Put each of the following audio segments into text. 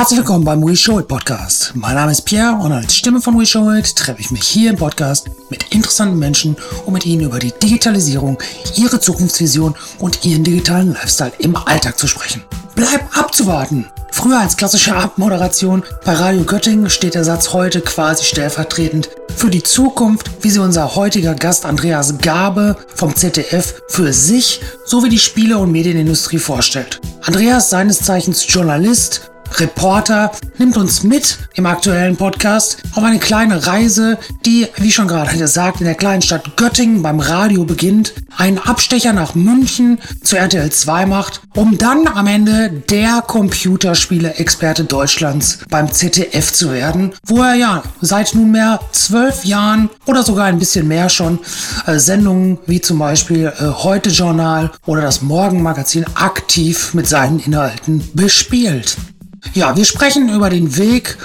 Herzlich willkommen beim We Show It Podcast. Mein Name ist Pierre und als Stimme von We Show It treffe ich mich hier im Podcast mit interessanten Menschen, um mit ihnen über die Digitalisierung, ihre Zukunftsvision und ihren digitalen Lifestyle im Alltag zu sprechen. Bleib abzuwarten! Früher als klassische Abmoderation bei Radio Göttingen steht der Satz heute quasi stellvertretend für die Zukunft, wie sie unser heutiger Gast Andreas Gabe vom ZDF für sich sowie die Spiele- und Medienindustrie vorstellt. Andreas, seines Zeichens Journalist, Reporter nimmt uns mit im aktuellen Podcast auf eine kleine Reise, die, wie schon gerade gesagt, in der kleinen Stadt Göttingen beim Radio beginnt, einen Abstecher nach München zu RTL 2 macht, um dann am Ende der Computerspiele-Experte Deutschlands beim ZDF zu werden, wo er ja seit nunmehr zwölf Jahren oder sogar ein bisschen mehr schon äh, Sendungen wie zum Beispiel äh, Heute Journal oder das Morgenmagazin aktiv mit seinen Inhalten bespielt. Ja, wir sprechen über den Weg,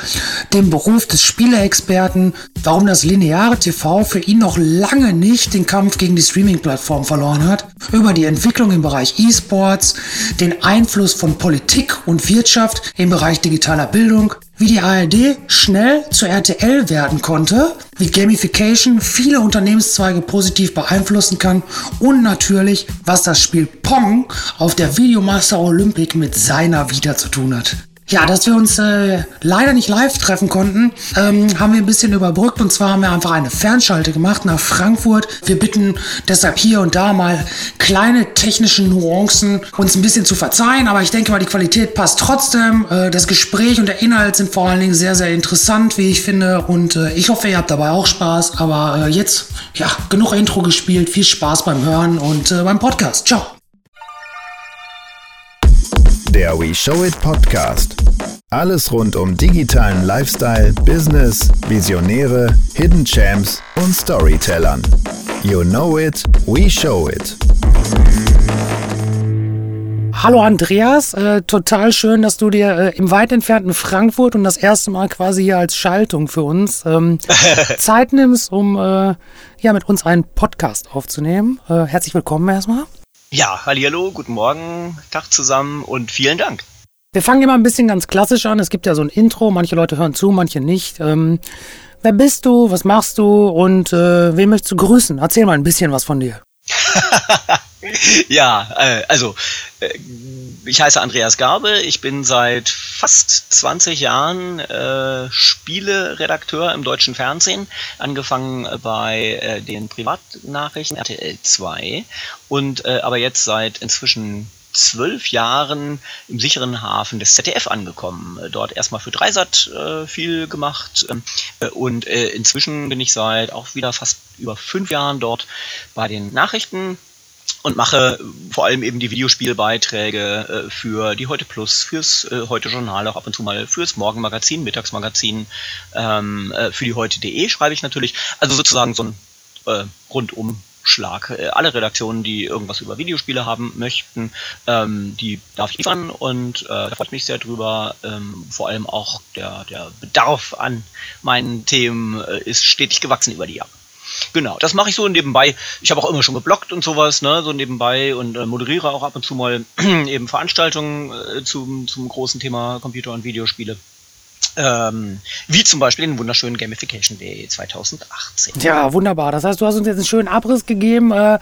den Beruf des Spieleexperten, warum das lineare TV für ihn noch lange nicht den Kampf gegen die Streaming-Plattform verloren hat, über die Entwicklung im Bereich E-Sports, den Einfluss von Politik und Wirtschaft im Bereich digitaler Bildung, wie die ARD schnell zu RTL werden konnte, wie Gamification viele Unternehmenszweige positiv beeinflussen kann und natürlich, was das Spiel Pong auf der Videomaster Olympic mit seiner Vita zu tun hat. Ja, dass wir uns äh, leider nicht live treffen konnten, ähm, haben wir ein bisschen überbrückt und zwar haben wir einfach eine Fernschalte gemacht nach Frankfurt. Wir bitten deshalb hier und da mal kleine technische Nuancen uns ein bisschen zu verzeihen, aber ich denke mal, die Qualität passt trotzdem. Äh, das Gespräch und der Inhalt sind vor allen Dingen sehr, sehr interessant, wie ich finde und äh, ich hoffe, ihr habt dabei auch Spaß. Aber äh, jetzt, ja, genug Intro gespielt, viel Spaß beim Hören und äh, beim Podcast. Ciao. Der We Show It Podcast. Alles rund um digitalen Lifestyle, Business, Visionäre, Hidden Champs und Storytellern. You know it, we show it. Hallo Andreas, äh, total schön, dass du dir äh, im weit entfernten Frankfurt und das erste Mal quasi hier als Schaltung für uns ähm, Zeit nimmst, um äh, ja mit uns einen Podcast aufzunehmen. Äh, herzlich willkommen erstmal. Ja, hallo, guten Morgen, Tag zusammen und vielen Dank. Wir fangen immer ein bisschen ganz klassisch an. Es gibt ja so ein Intro, manche Leute hören zu, manche nicht. Ähm, wer bist du, was machst du und äh, wen möchtest du grüßen? Erzähl mal ein bisschen was von dir. ja, äh, also äh, ich heiße Andreas Garbe, ich bin seit fast 20 Jahren äh, Spieleredakteur im deutschen Fernsehen, angefangen bei äh, den Privatnachrichten RTL 2 und äh, aber jetzt seit inzwischen zwölf Jahren im sicheren Hafen des ZDF angekommen. Äh, dort erstmal für Dreisat äh, viel gemacht. Ähm, äh, und äh, inzwischen bin ich seit auch wieder fast über fünf Jahren dort bei den Nachrichten und mache vor allem eben die Videospielbeiträge äh, für die Heute Plus, fürs äh, Heute Journal, auch ab und zu mal fürs Morgenmagazin, Mittagsmagazin, ähm, äh, für die Heute.de schreibe ich natürlich. Also sozusagen so ein äh, rundum Schlag. Äh, alle Redaktionen, die irgendwas über Videospiele haben möchten, ähm, die darf ich liefern und äh, da freue ich mich sehr drüber. Ähm, vor allem auch der, der Bedarf an meinen Themen ist stetig gewachsen über die Jahre. Genau, das mache ich so nebenbei. Ich habe auch immer schon geblockt und sowas, ne, so nebenbei und äh, moderiere auch ab und zu mal eben Veranstaltungen äh, zum, zum großen Thema Computer- und Videospiele. Ähm, wie zum Beispiel den wunderschönen Gamification Day 2018. Ja, wunderbar. Das heißt, du hast uns jetzt einen schönen Abriss gegeben. Äh,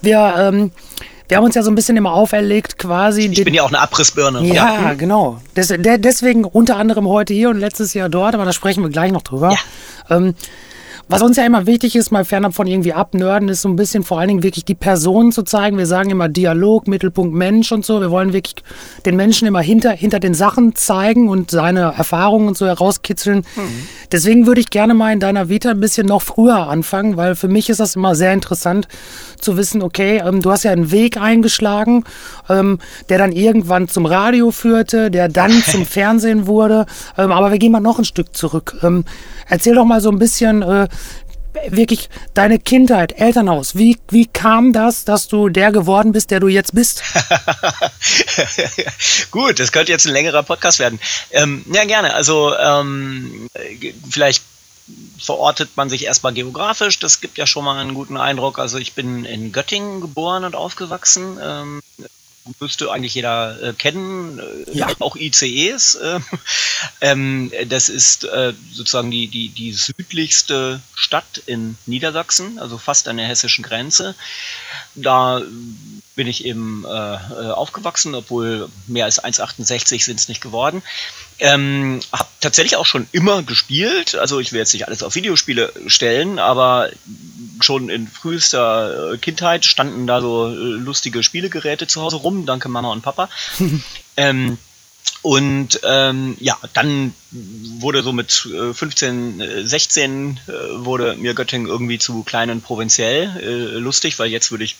wir, ähm, wir haben uns ja so ein bisschen immer auferlegt, quasi. Ich bin ja auch eine Abrissbirne. Ja, ja. Hm. genau. Des, der, deswegen unter anderem heute hier und letztes Jahr dort, aber da sprechen wir gleich noch drüber. Ja. Ähm, was uns ja immer wichtig ist, mal fernab von irgendwie abnörden, ist so ein bisschen vor allen Dingen wirklich die Person zu zeigen. Wir sagen immer Dialog, Mittelpunkt Mensch und so. Wir wollen wirklich den Menschen immer hinter, hinter den Sachen zeigen und seine Erfahrungen und so herauskitzeln. Mhm. Deswegen würde ich gerne mal in deiner Vita ein bisschen noch früher anfangen, weil für mich ist das immer sehr interessant zu wissen, okay, ähm, du hast ja einen Weg eingeschlagen, ähm, der dann irgendwann zum Radio führte, der dann zum Fernsehen wurde. Ähm, aber wir gehen mal noch ein Stück zurück. Ähm, erzähl doch mal so ein bisschen, äh, wirklich deine Kindheit, Elternhaus, wie, wie kam das, dass du der geworden bist, der du jetzt bist? Gut, das könnte jetzt ein längerer Podcast werden. Ähm, ja, gerne. Also ähm, vielleicht verortet man sich erstmal geografisch. Das gibt ja schon mal einen guten Eindruck. Also ich bin in Göttingen geboren und aufgewachsen. Ähm, müsste eigentlich jeder äh, kennen, äh, ja. auch ICEs. Äh, ähm, das ist äh, sozusagen die, die, die südlichste Stadt in Niedersachsen, also fast an der hessischen Grenze. Da bin ich eben äh, äh aufgewachsen, obwohl mehr als 1,68 sind es nicht geworden. Ähm, hab tatsächlich auch schon immer gespielt. Also ich will jetzt nicht alles auf Videospiele stellen, aber schon in frühester äh, Kindheit standen da so äh, lustige Spielegeräte zu Hause rum. Danke Mama und Papa. ähm, und ähm, ja, dann wurde so mit 15, 16 äh, wurde mir Göttingen irgendwie zu klein und provinziell. Äh, lustig, weil jetzt würde ich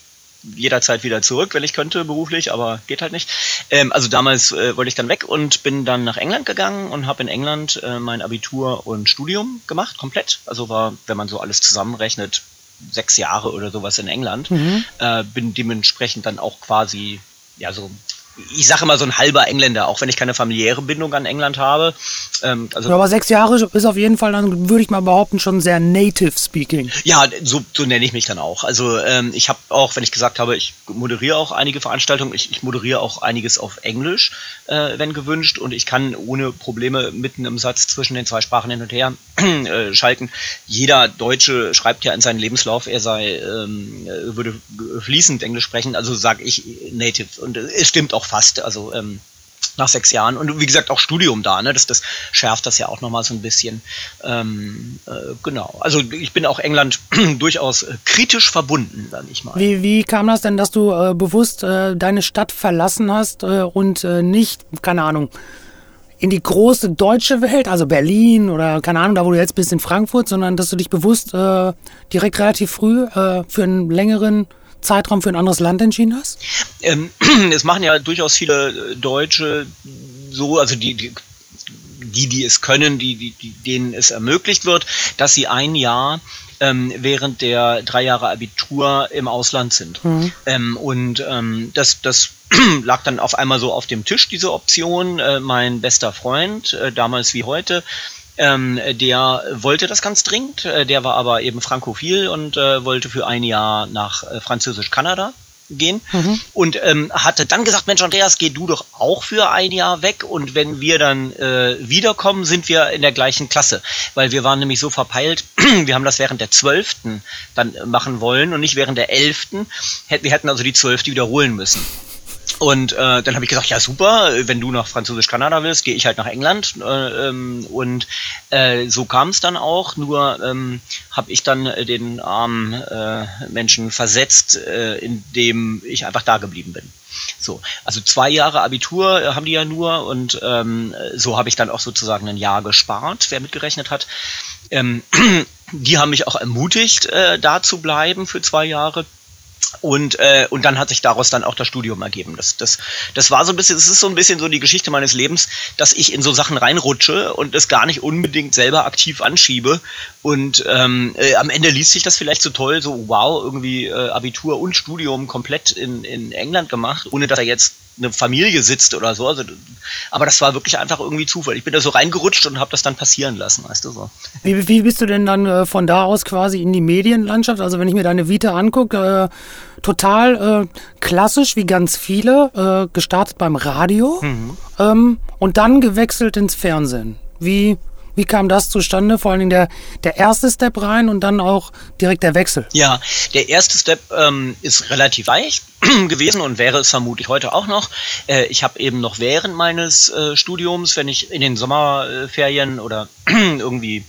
jederzeit wieder zurück, wenn ich könnte, beruflich, aber geht halt nicht. Ähm, also damals äh, wollte ich dann weg und bin dann nach England gegangen und habe in England äh, mein Abitur und Studium gemacht, komplett. Also war, wenn man so alles zusammenrechnet, sechs Jahre oder sowas in England. Mhm. Äh, bin dementsprechend dann auch quasi, ja, so ich sage immer so ein halber Engländer, auch wenn ich keine familiäre Bindung an England habe. Ähm, also aber sechs Jahre ist auf jeden Fall dann, würde ich mal behaupten, schon sehr native speaking. Ja, so, so nenne ich mich dann auch. Also ähm, ich habe auch, wenn ich gesagt habe, ich moderiere auch einige Veranstaltungen, ich, ich moderiere auch einiges auf Englisch, äh, wenn gewünscht, und ich kann ohne Probleme mitten im Satz zwischen den zwei Sprachen hin und her äh, schalten. Jeder Deutsche schreibt ja in seinen Lebenslauf, er sei ähm, würde fließend Englisch sprechen, also sage ich native. Und es stimmt auch auch fast, also ähm, nach sechs Jahren. Und wie gesagt, auch Studium da, ne? Das, das schärft das ja auch nochmal so ein bisschen. Ähm, äh, genau. Also ich bin auch England durchaus äh, kritisch verbunden, sag ich mal. Wie, wie kam das denn, dass du äh, bewusst äh, deine Stadt verlassen hast äh, und äh, nicht, keine Ahnung, in die große deutsche Welt, also Berlin oder keine Ahnung, da wo du jetzt bist in Frankfurt, sondern dass du dich bewusst direkt relativ früh für einen längeren Zeitraum für ein anderes Land entschieden hast? Ähm, es machen ja durchaus viele äh, Deutsche so, also die, die die, die es können, die, die, die, denen es ermöglicht wird, dass sie ein Jahr ähm, während der drei Jahre Abitur im Ausland sind. Mhm. Ähm, und ähm, das, das lag dann auf einmal so auf dem Tisch, diese Option. Äh, mein bester Freund, äh, damals wie heute, ähm, der wollte das ganz dringend, äh, der war aber eben frankophil und äh, wollte für ein Jahr nach äh, Französisch-Kanada gehen mhm. und ähm, hatte dann gesagt, Mensch Andreas, geh du doch auch für ein Jahr weg und wenn wir dann äh, wiederkommen, sind wir in der gleichen Klasse, weil wir waren nämlich so verpeilt, wir haben das während der zwölften dann machen wollen und nicht während der elften, wir hätten also die zwölfte wiederholen müssen. Und äh, dann habe ich gesagt, ja super, wenn du nach Französisch-Kanada willst, gehe ich halt nach England. Äh, ähm, und äh, so kam es dann auch, nur ähm, habe ich dann den armen äh, Menschen versetzt, äh, indem ich einfach da geblieben bin. So, also zwei Jahre Abitur äh, haben die ja nur und ähm, so habe ich dann auch sozusagen ein Jahr gespart, wer mitgerechnet hat. Ähm, die haben mich auch ermutigt, äh, da zu bleiben für zwei Jahre. Und, äh, und dann hat sich daraus dann auch das Studium ergeben. Das, das, das war so ein bisschen, es ist so ein bisschen so die Geschichte meines Lebens, dass ich in so Sachen reinrutsche und es gar nicht unbedingt selber aktiv anschiebe. Und ähm, äh, am Ende liest sich das vielleicht so toll, so wow, irgendwie äh, Abitur und Studium komplett in, in England gemacht, ohne dass er jetzt eine Familie sitzt oder so. Also, aber das war wirklich einfach irgendwie Zufall. Ich bin da so reingerutscht und habe das dann passieren lassen, weißt du so. Wie, wie bist du denn dann äh, von da aus quasi in die Medienlandschaft? Also wenn ich mir deine Vita angucke, äh, total äh, klassisch wie ganz viele, äh, gestartet beim Radio mhm. ähm, und dann gewechselt ins Fernsehen. Wie wie kam das zustande? Vor allen Dingen der, der erste Step rein und dann auch direkt der Wechsel. Ja, der erste Step ähm, ist relativ leicht gewesen und wäre es vermutlich heute auch noch. Äh, ich habe eben noch während meines äh, Studiums, wenn ich in den Sommerferien oder irgendwie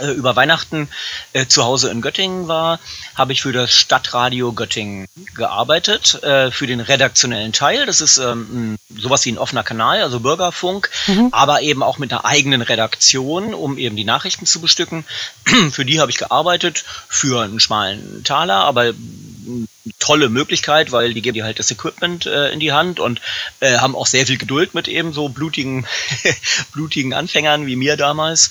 über Weihnachten äh, zu Hause in Göttingen war, habe ich für das Stadtradio Göttingen gearbeitet, äh, für den redaktionellen Teil. Das ist ähm, sowas wie ein offener Kanal, also Bürgerfunk, mhm. aber eben auch mit einer eigenen Redaktion, um eben die Nachrichten zu bestücken. für die habe ich gearbeitet, für einen schmalen Taler, aber tolle Möglichkeit, weil die geben dir halt das Equipment äh, in die Hand und äh, haben auch sehr viel Geduld mit eben so blutigen, blutigen Anfängern wie mir damals.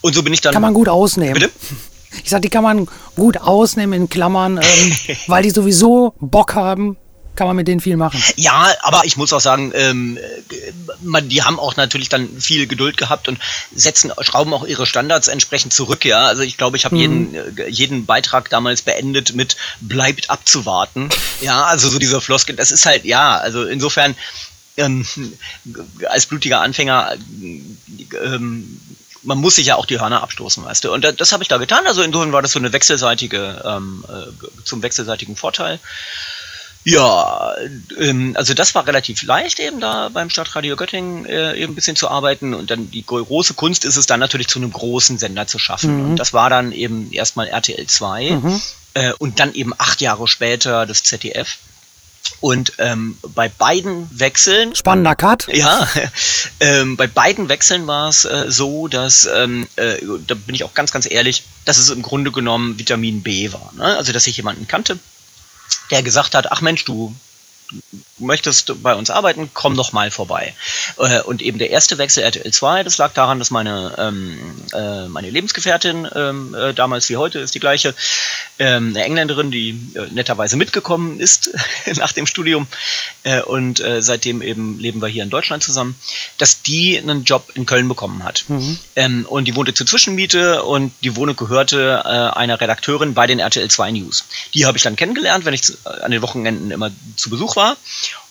Und so bin ich dann. Kann man gut ausnehmen. Bitte? Ich sag, die kann man gut ausnehmen in Klammern, ähm, weil die sowieso Bock haben, kann man mit denen viel machen. Ja, aber ich muss auch sagen, ähm, man, die haben auch natürlich dann viel Geduld gehabt und setzen, schrauben auch ihre Standards entsprechend zurück, ja. Also ich glaube, ich habe mhm. jeden, äh, jeden Beitrag damals beendet mit bleibt abzuwarten. Ja, also so dieser Floskel, das ist halt, ja, also insofern, ähm, als blutiger Anfänger ähm, man muss sich ja auch die Hörner abstoßen, weißt du. Und das, das habe ich da getan. Also insofern war das so eine wechselseitige, ähm, äh, zum wechselseitigen Vorteil. Ja, ähm, also das war relativ leicht eben da beim Stadtradio Göttingen äh, eben ein bisschen zu arbeiten und dann die große Kunst ist es dann natürlich zu einem großen Sender zu schaffen. Mhm. Und das war dann eben erstmal RTL 2 mhm. äh, und dann eben acht Jahre später das ZDF. Und ähm, bei beiden Wechseln. Spannender Cut. Ja, ähm, bei beiden Wechseln war es äh, so, dass, ähm, äh, da bin ich auch ganz, ganz ehrlich, dass es im Grunde genommen Vitamin B war. Ne? Also, dass ich jemanden kannte, der gesagt hat, ach Mensch, du möchtest bei uns arbeiten, komm doch mal vorbei. Äh, und eben der erste Wechsel RTL 2, das lag daran, dass meine, ähm, äh, meine Lebensgefährtin, ähm, äh, damals wie heute ist die gleiche, ähm, eine Engländerin, die äh, netterweise mitgekommen ist nach dem Studium äh, und äh, seitdem eben leben wir hier in Deutschland zusammen, dass die einen Job in Köln bekommen hat. Mhm. Ähm, und die wohnte zur Zwischenmiete und die Wohnung gehörte einer Redakteurin bei den RTL 2 News. Die habe ich dann kennengelernt, wenn ich an den Wochenenden immer zu Besuch war.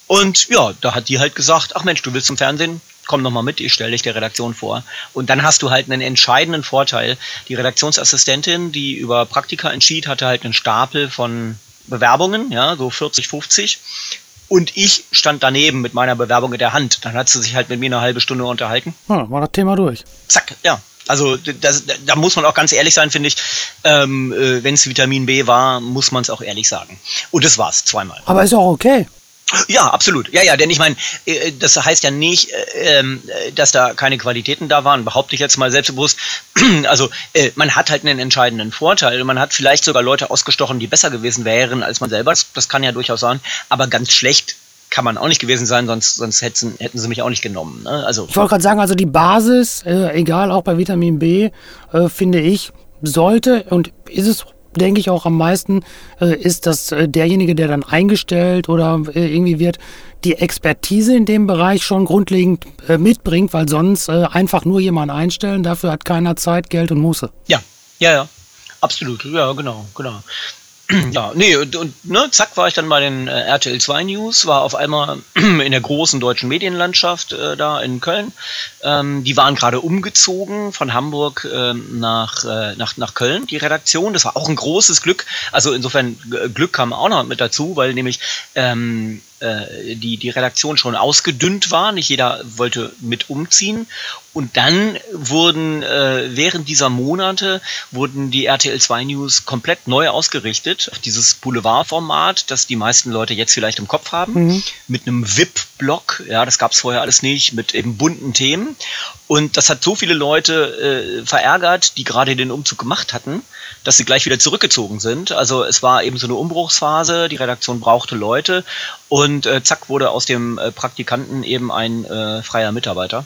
Und ja, da hat die halt gesagt, ach Mensch, du willst zum Fernsehen? Komm noch mal mit, ich stelle dich der Redaktion vor. Und dann hast du halt einen entscheidenden Vorteil. Die Redaktionsassistentin, die über Praktika entschied, hatte halt einen Stapel von Bewerbungen, ja, so 40, 50. Und ich stand daneben mit meiner Bewerbung in der Hand. Dann hat sie sich halt mit mir eine halbe Stunde unterhalten. Ja, war das Thema durch. Zack, ja. Also das, da muss man auch ganz ehrlich sein, finde ich. Ähm, äh, Wenn es Vitamin B war, muss man es auch ehrlich sagen. Und das war's zweimal. Aber ist auch okay. Ja, absolut. Ja, ja, denn ich meine, äh, das heißt ja nicht, äh, ähm, dass da keine Qualitäten da waren, behaupte ich jetzt mal selbstbewusst. Also man hat halt einen entscheidenden Vorteil. Man hat vielleicht sogar Leute ausgestochen, die besser gewesen wären als man selber. Das kann ja durchaus sein. Aber ganz schlecht kann man auch nicht gewesen sein, sonst, sonst hätten, hätten sie mich auch nicht genommen. Ne? Also, ich wollte gerade sagen, also die Basis, äh, egal auch bei Vitamin B, äh, finde ich, sollte und ist es denke ich auch am meisten, äh, ist, dass äh, derjenige, der dann eingestellt oder äh, irgendwie wird, die Expertise in dem Bereich schon grundlegend äh, mitbringt, weil sonst äh, einfach nur jemanden einstellen, dafür hat keiner Zeit, Geld und Muße. Ja, ja, ja. Absolut, ja, genau, genau. ja, nee, und, und ne, zack war ich dann bei den äh, RTL 2 News, war auf einmal in der großen deutschen Medienlandschaft äh, da in Köln. Ähm, die waren gerade umgezogen von Hamburg äh, nach, nach, nach Köln, die Redaktion. Das war auch ein großes Glück. Also insofern Glück kam auch noch mit dazu, weil nämlich ähm, äh, die, die Redaktion schon ausgedünnt war, nicht jeder wollte mit umziehen. Und dann wurden äh, während dieser Monate wurden die RTL 2 News komplett neu ausgerichtet auf dieses Boulevardformat, das die meisten Leute jetzt vielleicht im Kopf haben, mhm. mit einem VIP-Blog, ja, das gab es vorher alles nicht, mit eben bunten Themen. Und das hat so viele Leute äh, verärgert, die gerade den Umzug gemacht hatten, dass sie gleich wieder zurückgezogen sind. Also es war eben so eine Umbruchsphase, die Redaktion brauchte Leute und äh, zack wurde aus dem äh, Praktikanten eben ein äh, freier Mitarbeiter.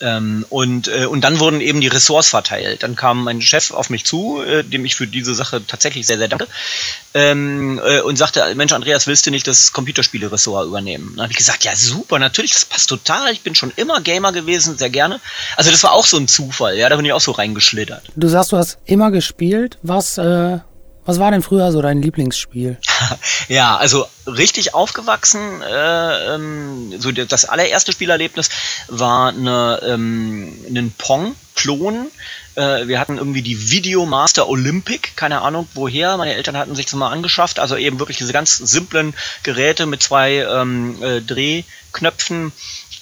Ähm, und, äh, und dann wurden eben die Ressorts verteilt. Dann kam mein Chef auf mich zu, äh, dem ich für diese Sache tatsächlich sehr, sehr danke, ähm, äh, und sagte, Mensch, Andreas, willst du nicht das Computerspiele-Ressort übernehmen? Dann habe ich gesagt, ja super, natürlich, das passt total. Ich bin schon immer Gamer gewesen, sehr gerne. Also das war auch so ein Zufall, ja, da bin ich auch so reingeschlittert. Du sagst, du hast immer gespielt. Was äh, was war denn früher so dein Lieblingsspiel? ja, also richtig aufgewachsen, äh, ähm, so das allererste Spielerlebnis war eine, ähm, ein Pong-Klon. Äh, wir hatten irgendwie die Videomaster Olympic, keine Ahnung woher. Meine Eltern hatten sich das mal angeschafft. Also eben wirklich diese ganz simplen Geräte mit zwei ähm, äh, Drehknöpfen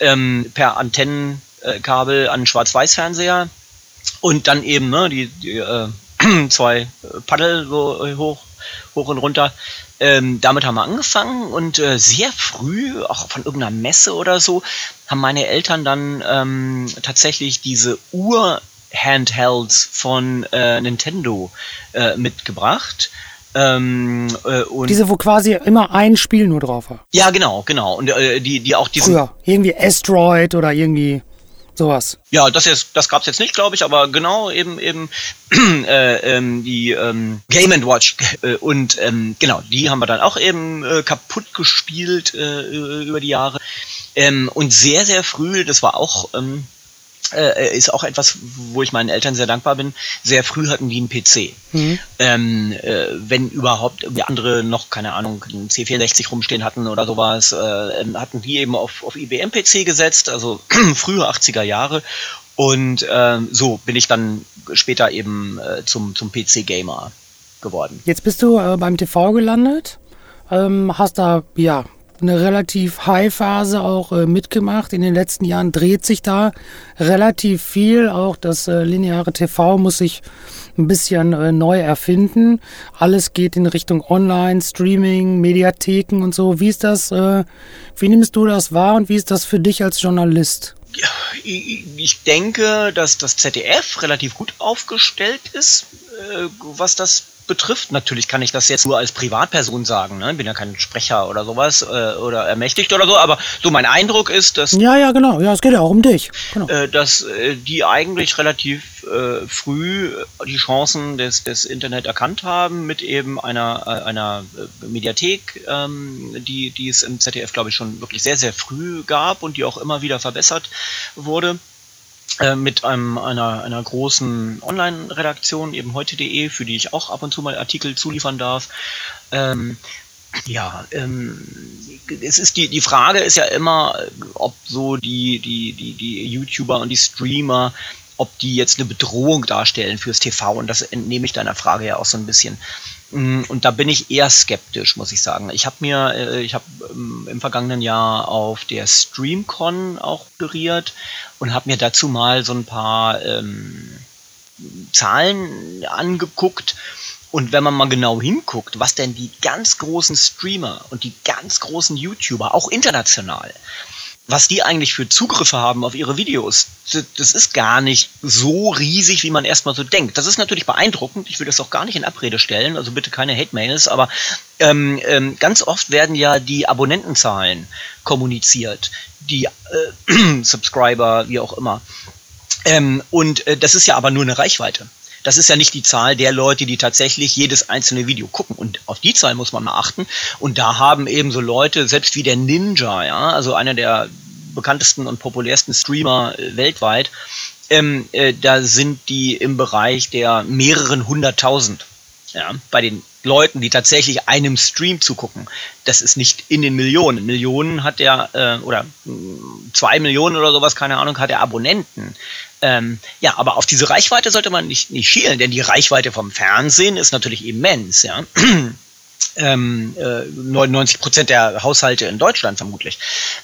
ähm, per Antennenkabel an Schwarz-Weiß-Fernseher. Und dann eben ne, die, die äh, zwei äh, Paddel so äh, hoch, hoch und runter. Ähm, damit haben wir angefangen und äh, sehr früh, auch von irgendeiner Messe oder so, haben meine Eltern dann ähm, tatsächlich diese Ur-Handhelds von äh, Nintendo äh, mitgebracht. Ähm, äh, und diese, wo quasi immer ein Spiel nur drauf war. Ja, genau, genau. Und äh, die, die auch diesen. Früher. Irgendwie Asteroid oder irgendwie sowas. Ja, das, ist, das gab es jetzt nicht, glaube ich, aber genau eben eben äh, ähm, die ähm, Game Watch äh, und ähm, genau, die haben wir dann auch eben äh, kaputt gespielt äh, über die Jahre. Ähm, und sehr, sehr früh, das war auch ähm, äh, ist auch etwas, wo ich meinen Eltern sehr dankbar bin. Sehr früh hatten die einen PC. Mhm. Ähm, äh, wenn überhaupt irgendwie andere noch, keine Ahnung, einen C64 rumstehen hatten oder sowas, äh, hatten die eben auf, auf IBM-PC gesetzt, also frühe 80er Jahre. Und ähm, so bin ich dann später eben äh, zum, zum PC-Gamer geworden. Jetzt bist du äh, beim TV gelandet, ähm, hast da ja eine relativ High-Phase auch äh, mitgemacht. In den letzten Jahren dreht sich da relativ viel. Auch das äh, lineare TV muss sich ein bisschen äh, neu erfinden. Alles geht in Richtung Online, Streaming, Mediatheken und so. Wie ist das? Äh, wie nimmst du das wahr und wie ist das für dich als Journalist? Ich denke, dass das ZDF relativ gut aufgestellt ist, äh, was das betrifft. Natürlich kann ich das jetzt nur als Privatperson sagen, ne? bin ja kein Sprecher oder sowas äh, oder ermächtigt oder so, aber so mein Eindruck ist, dass. Ja, ja, genau, ja, es geht ja auch um dich. Genau. Äh, dass äh, die eigentlich relativ äh, früh die Chancen des, des Internet erkannt haben mit eben einer, äh, einer äh, Mediathek, ähm, die, die es im ZDF, glaube ich, schon wirklich sehr, sehr früh gab und die auch immer wieder verbessert wurde. Äh, mit einem, einer, einer großen Online-Redaktion, eben heute.de, für die ich auch ab und zu mal Artikel zuliefern darf. Ähm, ja, ähm, es ist die, die Frage ist ja immer, ob so die, die, die, die YouTuber und die Streamer, ob die jetzt eine Bedrohung darstellen fürs TV und das entnehme ich deiner Frage ja auch so ein bisschen. Mm, und da bin ich eher skeptisch, muss ich sagen. Ich habe mir, äh, ich habe ähm, im vergangenen Jahr auf der StreamCon auch moderiert und habe mir dazu mal so ein paar ähm, Zahlen angeguckt. Und wenn man mal genau hinguckt, was denn die ganz großen Streamer und die ganz großen YouTuber, auch international, was die eigentlich für Zugriffe haben auf ihre Videos, das ist gar nicht so riesig, wie man erstmal so denkt. Das ist natürlich beeindruckend. Ich will das auch gar nicht in Abrede stellen, also bitte keine Hate-Mails, aber ähm, ähm, ganz oft werden ja die Abonnentenzahlen kommuniziert, die äh, Subscriber, wie auch immer. Ähm, und äh, das ist ja aber nur eine Reichweite. Das ist ja nicht die Zahl der Leute, die tatsächlich jedes einzelne Video gucken. Und auf die Zahl muss man mal achten. Und da haben eben so Leute, selbst wie der Ninja, ja, also einer der bekanntesten und populärsten Streamer äh, weltweit, ähm, äh, da sind die im Bereich der mehreren hunderttausend. Ja, bei den Leuten, die tatsächlich einem Stream zugucken. Das ist nicht in den Millionen. Millionen hat er, äh, oder mh, mm, zwei Millionen oder sowas, keine Ahnung, hat er Abonnenten. Ähm, ja, aber auf diese Reichweite sollte man nicht, nicht schielen, denn die Reichweite vom Fernsehen ist natürlich immens, ja. Ähm, äh, 99 Prozent der Haushalte in Deutschland vermutlich.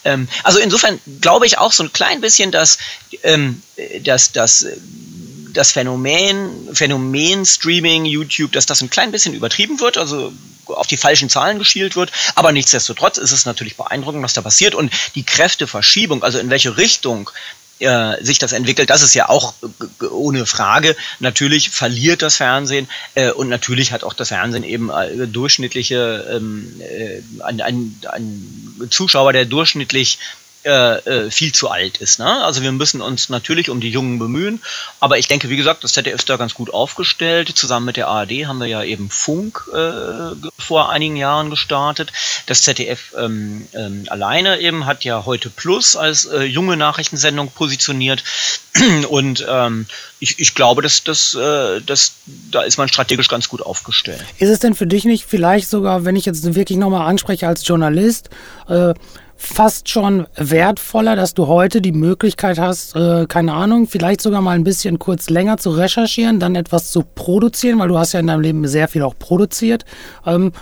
Ähm, also insofern glaube ich auch so ein klein bisschen, dass, ähm, dass, dass das Phänomen, Phänomen Streaming, YouTube, dass das ein klein bisschen übertrieben wird, also auf die falschen Zahlen geschielt wird. Aber nichtsdestotrotz ist es natürlich beeindruckend, was da passiert. Und die Kräfteverschiebung, also in welche Richtung äh, sich das entwickelt, das ist ja auch äh, ohne Frage. Natürlich verliert das Fernsehen äh, und natürlich hat auch das Fernsehen eben äh, durchschnittliche, ähm, äh, ein, ein, ein Zuschauer, der durchschnittlich äh, äh, viel zu alt ist. Ne? Also wir müssen uns natürlich um die Jungen bemühen, aber ich denke, wie gesagt, das ZDF ist da ganz gut aufgestellt. Zusammen mit der ARD haben wir ja eben Funk äh, vor einigen Jahren gestartet. Das ZDF ähm, ähm, alleine eben hat ja heute Plus als äh, junge Nachrichtensendung positioniert und ähm, ich, ich glaube, dass, dass, äh, dass da ist man strategisch ganz gut aufgestellt. Ist es denn für dich nicht vielleicht sogar, wenn ich jetzt wirklich nochmal anspreche als Journalist, äh, fast schon wertvoller, dass du heute die Möglichkeit hast, äh, keine Ahnung, vielleicht sogar mal ein bisschen kurz länger zu recherchieren, dann etwas zu produzieren, weil du hast ja in deinem Leben sehr viel auch produziert. Ähm,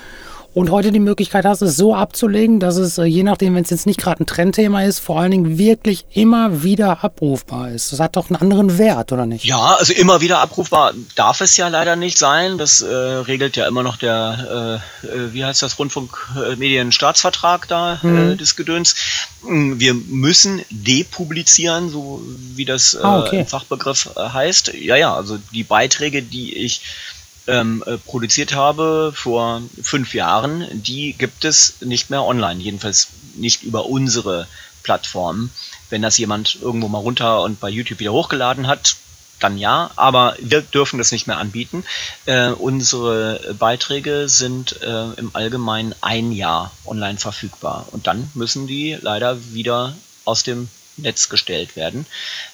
und heute die Möglichkeit hast, es so abzulegen, dass es, äh, je nachdem, wenn es jetzt nicht gerade ein Trendthema ist, vor allen Dingen wirklich immer wieder abrufbar ist. Das hat doch einen anderen Wert, oder nicht? Ja, also immer wieder abrufbar darf es ja leider nicht sein. Das äh, regelt ja immer noch der, äh, äh wie heißt das, Rundfunkmedienstaatsvertrag da, mhm. äh, des Gedöns. Hm, wir müssen depublizieren, so wie das äh, ah, okay. Fachbegriff heißt. Ja, ja, also die Beiträge, die ich ähm, äh, produziert habe vor fünf Jahren, die gibt es nicht mehr online, jedenfalls nicht über unsere Plattform. Wenn das jemand irgendwo mal runter und bei YouTube wieder hochgeladen hat, dann ja, aber wir dürfen das nicht mehr anbieten. Äh, unsere Beiträge sind äh, im Allgemeinen ein Jahr online verfügbar und dann müssen die leider wieder aus dem Netz gestellt werden.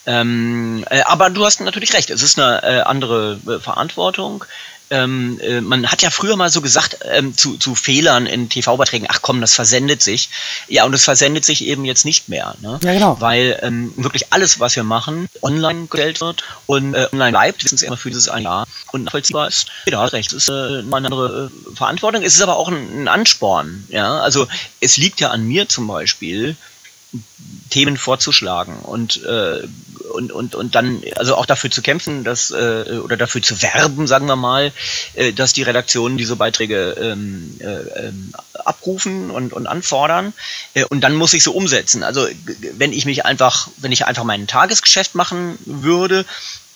Ähm, äh, aber du hast natürlich recht, es ist eine äh, andere äh, Verantwortung ähm, äh, man hat ja früher mal so gesagt ähm, zu, zu Fehlern in TV-Beiträgen, ach komm, das versendet sich. Ja, und es versendet sich eben jetzt nicht mehr. Ne? Ja, genau. Weil ähm, wirklich alles, was wir machen, online gestellt wird und äh, online bleibt, wissen Sie immer für dieses ein Jahr und nachvollziehbar ist. Ja, hast recht, das ist äh, eine andere äh, Verantwortung. Es ist aber auch ein, ein Ansporn. Ja, also es liegt ja an mir zum Beispiel, Themen vorzuschlagen und, äh, und, und, und dann also auch dafür zu kämpfen, dass äh, oder dafür zu werben, sagen wir mal, äh, dass die Redaktionen diese Beiträge ähm, äh, ähm, abrufen und, und anfordern. Äh, und dann muss ich so umsetzen. Also wenn ich mich einfach, wenn ich einfach mein Tagesgeschäft machen würde,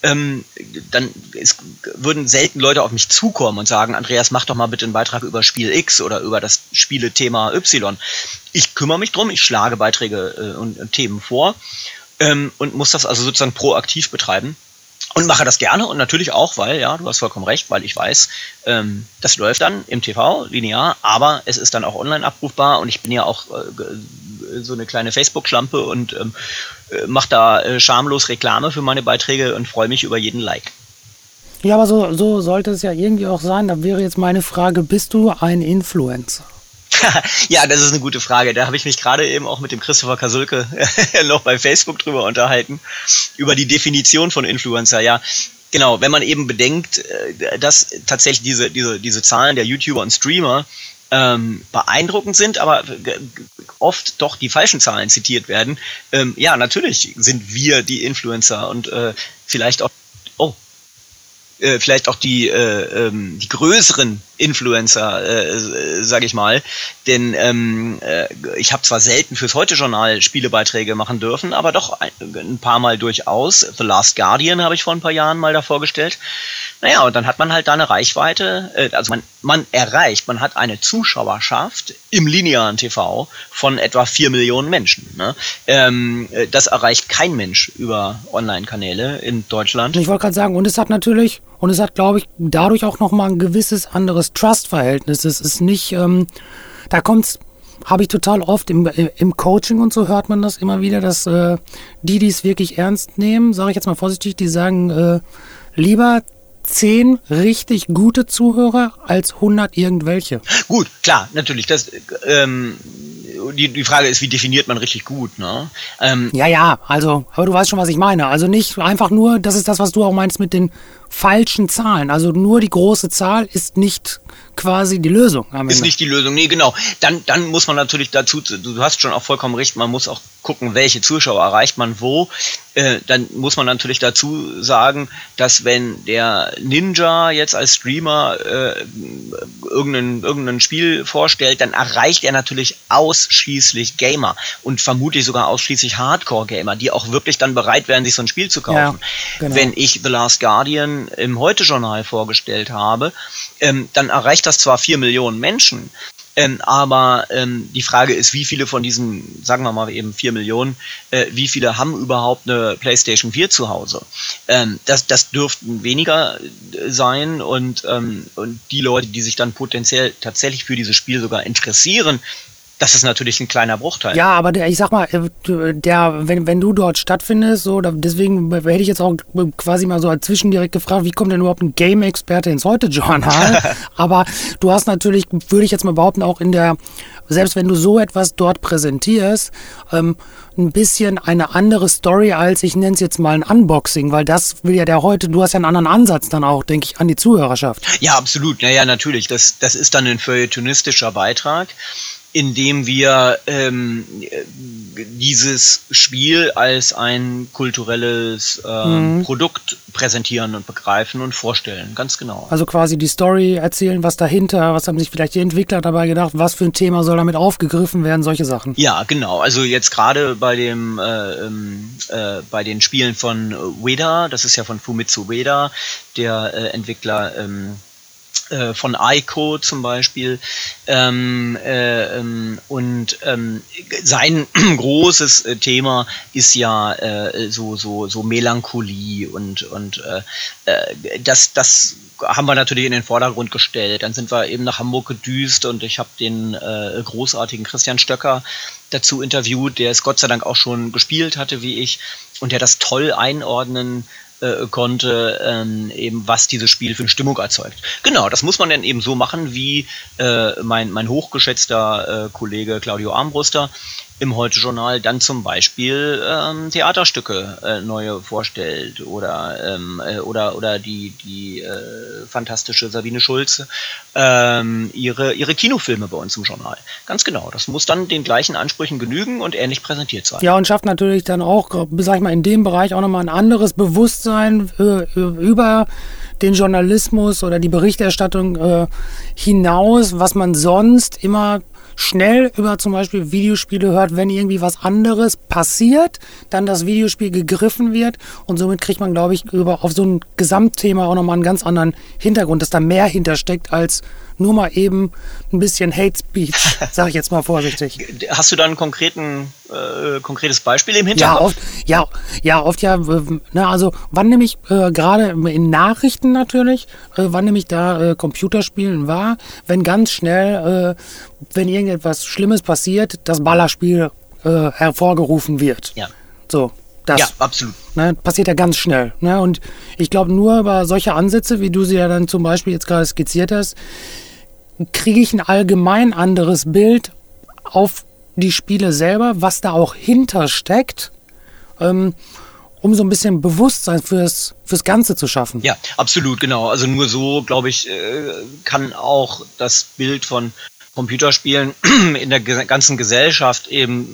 ähm, dann es, würden selten Leute auf mich zukommen und sagen, Andreas, mach doch mal bitte einen Beitrag über Spiel X oder über das Spielethema Y. Ich kümmere mich drum, ich schlage Beiträge äh, und, und, Themen vor ähm, und muss das also sozusagen proaktiv betreiben. Und mache das gerne und natürlich auch, weil, ja, du hast vollkommen recht, weil ich weiß, ähm, das läuft dann im TV linear, aber es ist dann auch online abrufbar und ich bin ja auch äh, so eine kleine Facebook-Schlampe und ähm, äh, mache da äh, schamlos Reklame für meine Beiträge und freue mich über jeden Like. Ja, aber so, so sollte es ja irgendwie auch sein. Da wäre jetzt meine Frage, bist du ein Influencer? ja, das ist eine gute Frage. Da habe ich mich gerade eben auch mit dem Christopher Kasulke noch bei Facebook drüber unterhalten, über die Definition von Influencer. Ja, genau, wenn man eben bedenkt, äh, dass tatsächlich diese, diese, diese Zahlen der YouTuber und Streamer ähm, beeindruckend sind, aber oft doch die falschen Zahlen zitiert werden. Ähm, ja, natürlich sind wir die Influencer und äh, vielleicht auch, oh, äh, vielleicht auch die, äh, ähm, die größeren Influencer, äh, sage ich mal. Denn ähm, äh, ich habe zwar selten fürs Heute-Journal Spielebeiträge machen dürfen, aber doch ein, ein, paar Mal durchaus. The Last Guardian habe ich vor ein paar Jahren mal da vorgestellt. Naja, und dann hat man halt da eine Reichweite, äh, also man, man erreicht, man hat eine Zuschauerschaft im linearen TV von etwa vier Millionen Menschen. Ne? Ähm, äh, das erreicht kein Mensch über Online-Kanäle in Deutschland. Ich wollte gerade sagen, und es hat natürlich und es hat, glaube ich, dadurch auch nochmal ein gewisses anderes Trust-Verhältnis. Es ist nicht, ähm, da kommt's, habe ich total oft im, äh, im Coaching und so hört man das immer wieder, dass äh, die, die es wirklich ernst nehmen, sage ich jetzt mal vorsichtig, die sagen, äh, lieber zehn richtig gute Zuhörer als 100 irgendwelche. Gut, klar, natürlich. Das, ähm, die, die Frage ist, wie definiert man richtig gut, ne? Ähm, ja, ja, also, aber du weißt schon, was ich meine. Also nicht einfach nur, das ist das, was du auch meinst mit den falschen Zahlen. Also nur die große Zahl ist nicht quasi die Lösung. Ist nicht die Lösung, nee, genau. Dann, dann muss man natürlich dazu, du hast schon auch vollkommen recht, man muss auch gucken, welche Zuschauer erreicht man wo. Äh, dann muss man natürlich dazu sagen, dass wenn der Ninja jetzt als Streamer äh, irgendein, irgendein Spiel vorstellt, dann erreicht er natürlich ausschließlich Gamer und vermutlich sogar ausschließlich Hardcore-Gamer, die auch wirklich dann bereit wären, sich so ein Spiel zu kaufen. Ja, genau. Wenn ich The Last Guardian im Heute-Journal vorgestellt habe, ähm, dann erreicht das zwar vier Millionen Menschen, ähm, aber ähm, die Frage ist, wie viele von diesen, sagen wir mal eben vier Millionen, äh, wie viele haben überhaupt eine PlayStation 4 zu Hause? Ähm, das, das dürften weniger äh, sein und, ähm, und die Leute, die sich dann potenziell tatsächlich für dieses Spiel sogar interessieren, das ist natürlich ein kleiner Bruchteil. Ja, aber der, ich sag mal, äh, der, wenn, wenn du dort stattfindest, so, deswegen hätte ich jetzt auch quasi mal so dazwischen direkt gefragt, wie kommt denn überhaupt ein Game-Experte ins Heute-Journal? aber du hast natürlich, würde ich jetzt mal behaupten, auch in der, selbst wenn du so etwas dort präsentierst, ähm, ein bisschen eine andere Story als, ich nenne es jetzt mal ein Unboxing, weil das will ja der heute, du hast ja einen anderen Ansatz dann auch, denke ich, an die Zuhörerschaft. Ja, absolut. Naja, natürlich. Das, das ist dann ein feuilletonistischer Beitrag indem wir ähm, dieses Spiel als ein kulturelles ähm, mhm. Produkt präsentieren und begreifen und vorstellen, ganz genau. Also quasi die Story erzählen, was dahinter, was haben sich vielleicht die Entwickler dabei gedacht, was für ein Thema soll damit aufgegriffen werden, solche Sachen. Ja, genau. Also jetzt gerade bei dem äh, ähm, äh, bei den Spielen von Ueda, das ist ja von Fumitsu Ueda, der äh, Entwickler ähm, äh, von Aiko zum Beispiel. Ähm, äh, ähm, und ähm, sein großes äh, Thema ist ja äh, so, so, so Melancholie und, und äh, das, das haben wir natürlich in den Vordergrund gestellt. Dann sind wir eben nach Hamburg gedüst und ich habe den äh, großartigen Christian Stöcker dazu interviewt, der es Gott sei Dank auch schon gespielt hatte wie ich und der das toll einordnen äh, konnte, ähm, eben was dieses Spiel für eine Stimmung erzeugt. Genau, das muss man dann eben so machen, wie äh, mein, mein hochgeschätzter äh, Kollege Claudio Armbruster im Heute-Journal dann zum Beispiel ähm, Theaterstücke äh, neue vorstellt oder ähm, äh, oder oder die die äh, fantastische Sabine Schulze ähm, ihre ihre Kinofilme bei uns im Journal. Ganz genau. Das muss dann den gleichen Ansprüchen genügen und ähnlich präsentiert sein. Ja und schafft natürlich dann auch, sag ich mal, in dem Bereich auch nochmal ein anderes Bewusstsein äh, über den Journalismus oder die Berichterstattung äh, hinaus, was man sonst immer schnell über zum Beispiel Videospiele hört, wenn irgendwie was anderes passiert, dann das Videospiel gegriffen wird und somit kriegt man, glaube ich, über auf so ein Gesamtthema auch nochmal einen ganz anderen Hintergrund, dass da mehr hintersteckt als nur mal eben ein bisschen Hate Speech, sage ich jetzt mal vorsichtig. Hast du da ein konkreten, äh, konkretes Beispiel im Hintergrund? Ja, oft, ja, ja, oft ja. Äh, na, also wann nämlich äh, gerade in Nachrichten natürlich, äh, wann nämlich da äh, Computerspielen war, wenn ganz schnell, äh, wenn irgendetwas Schlimmes passiert, das Ballerspiel äh, hervorgerufen wird. Ja. So, das, ja, absolut. Ne, passiert ja ganz schnell. Ne? Und ich glaube, nur über solche Ansätze, wie du sie ja dann zum Beispiel jetzt gerade skizziert hast, kriege ich ein allgemein anderes Bild auf die Spiele selber, was da auch hintersteckt, ähm, um so ein bisschen Bewusstsein fürs, fürs Ganze zu schaffen. Ja, absolut, genau. Also nur so, glaube ich, äh, kann auch das Bild von Computerspielen in der ganzen Gesellschaft eben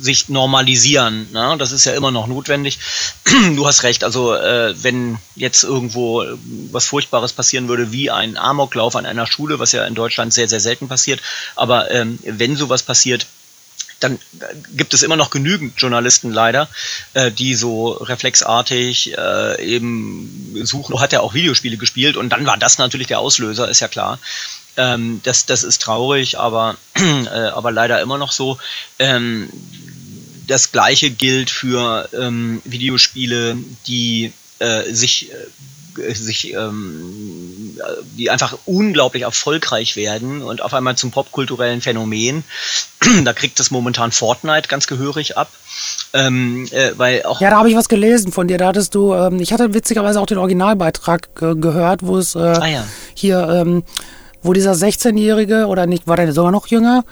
sich normalisieren. Ne? Das ist ja immer noch notwendig. Du hast recht, also äh, wenn jetzt irgendwo was Furchtbares passieren würde, wie ein Amoklauf an einer Schule, was ja in Deutschland sehr, sehr selten passiert, aber ähm, wenn sowas passiert, dann gibt es immer noch genügend Journalisten leider, äh, die so reflexartig äh, eben suchen. Hat er auch Videospiele gespielt und dann war das natürlich der Auslöser, ist ja klar. Ähm, das, das ist traurig, aber, äh, aber leider immer noch so. Ähm, das gleiche gilt für ähm, Videospiele, die äh, sich äh, sich ähm, die einfach unglaublich erfolgreich werden und auf einmal zum popkulturellen Phänomen. da kriegt es momentan Fortnite ganz gehörig ab. Ähm, äh, weil auch ja, da habe ich was gelesen von dir. Da hattest du, ähm, ich hatte witzigerweise auch den Originalbeitrag gehört, wo es äh, ah, ja. hier, ähm, wo dieser 16-Jährige oder nicht, war der sogar noch jünger,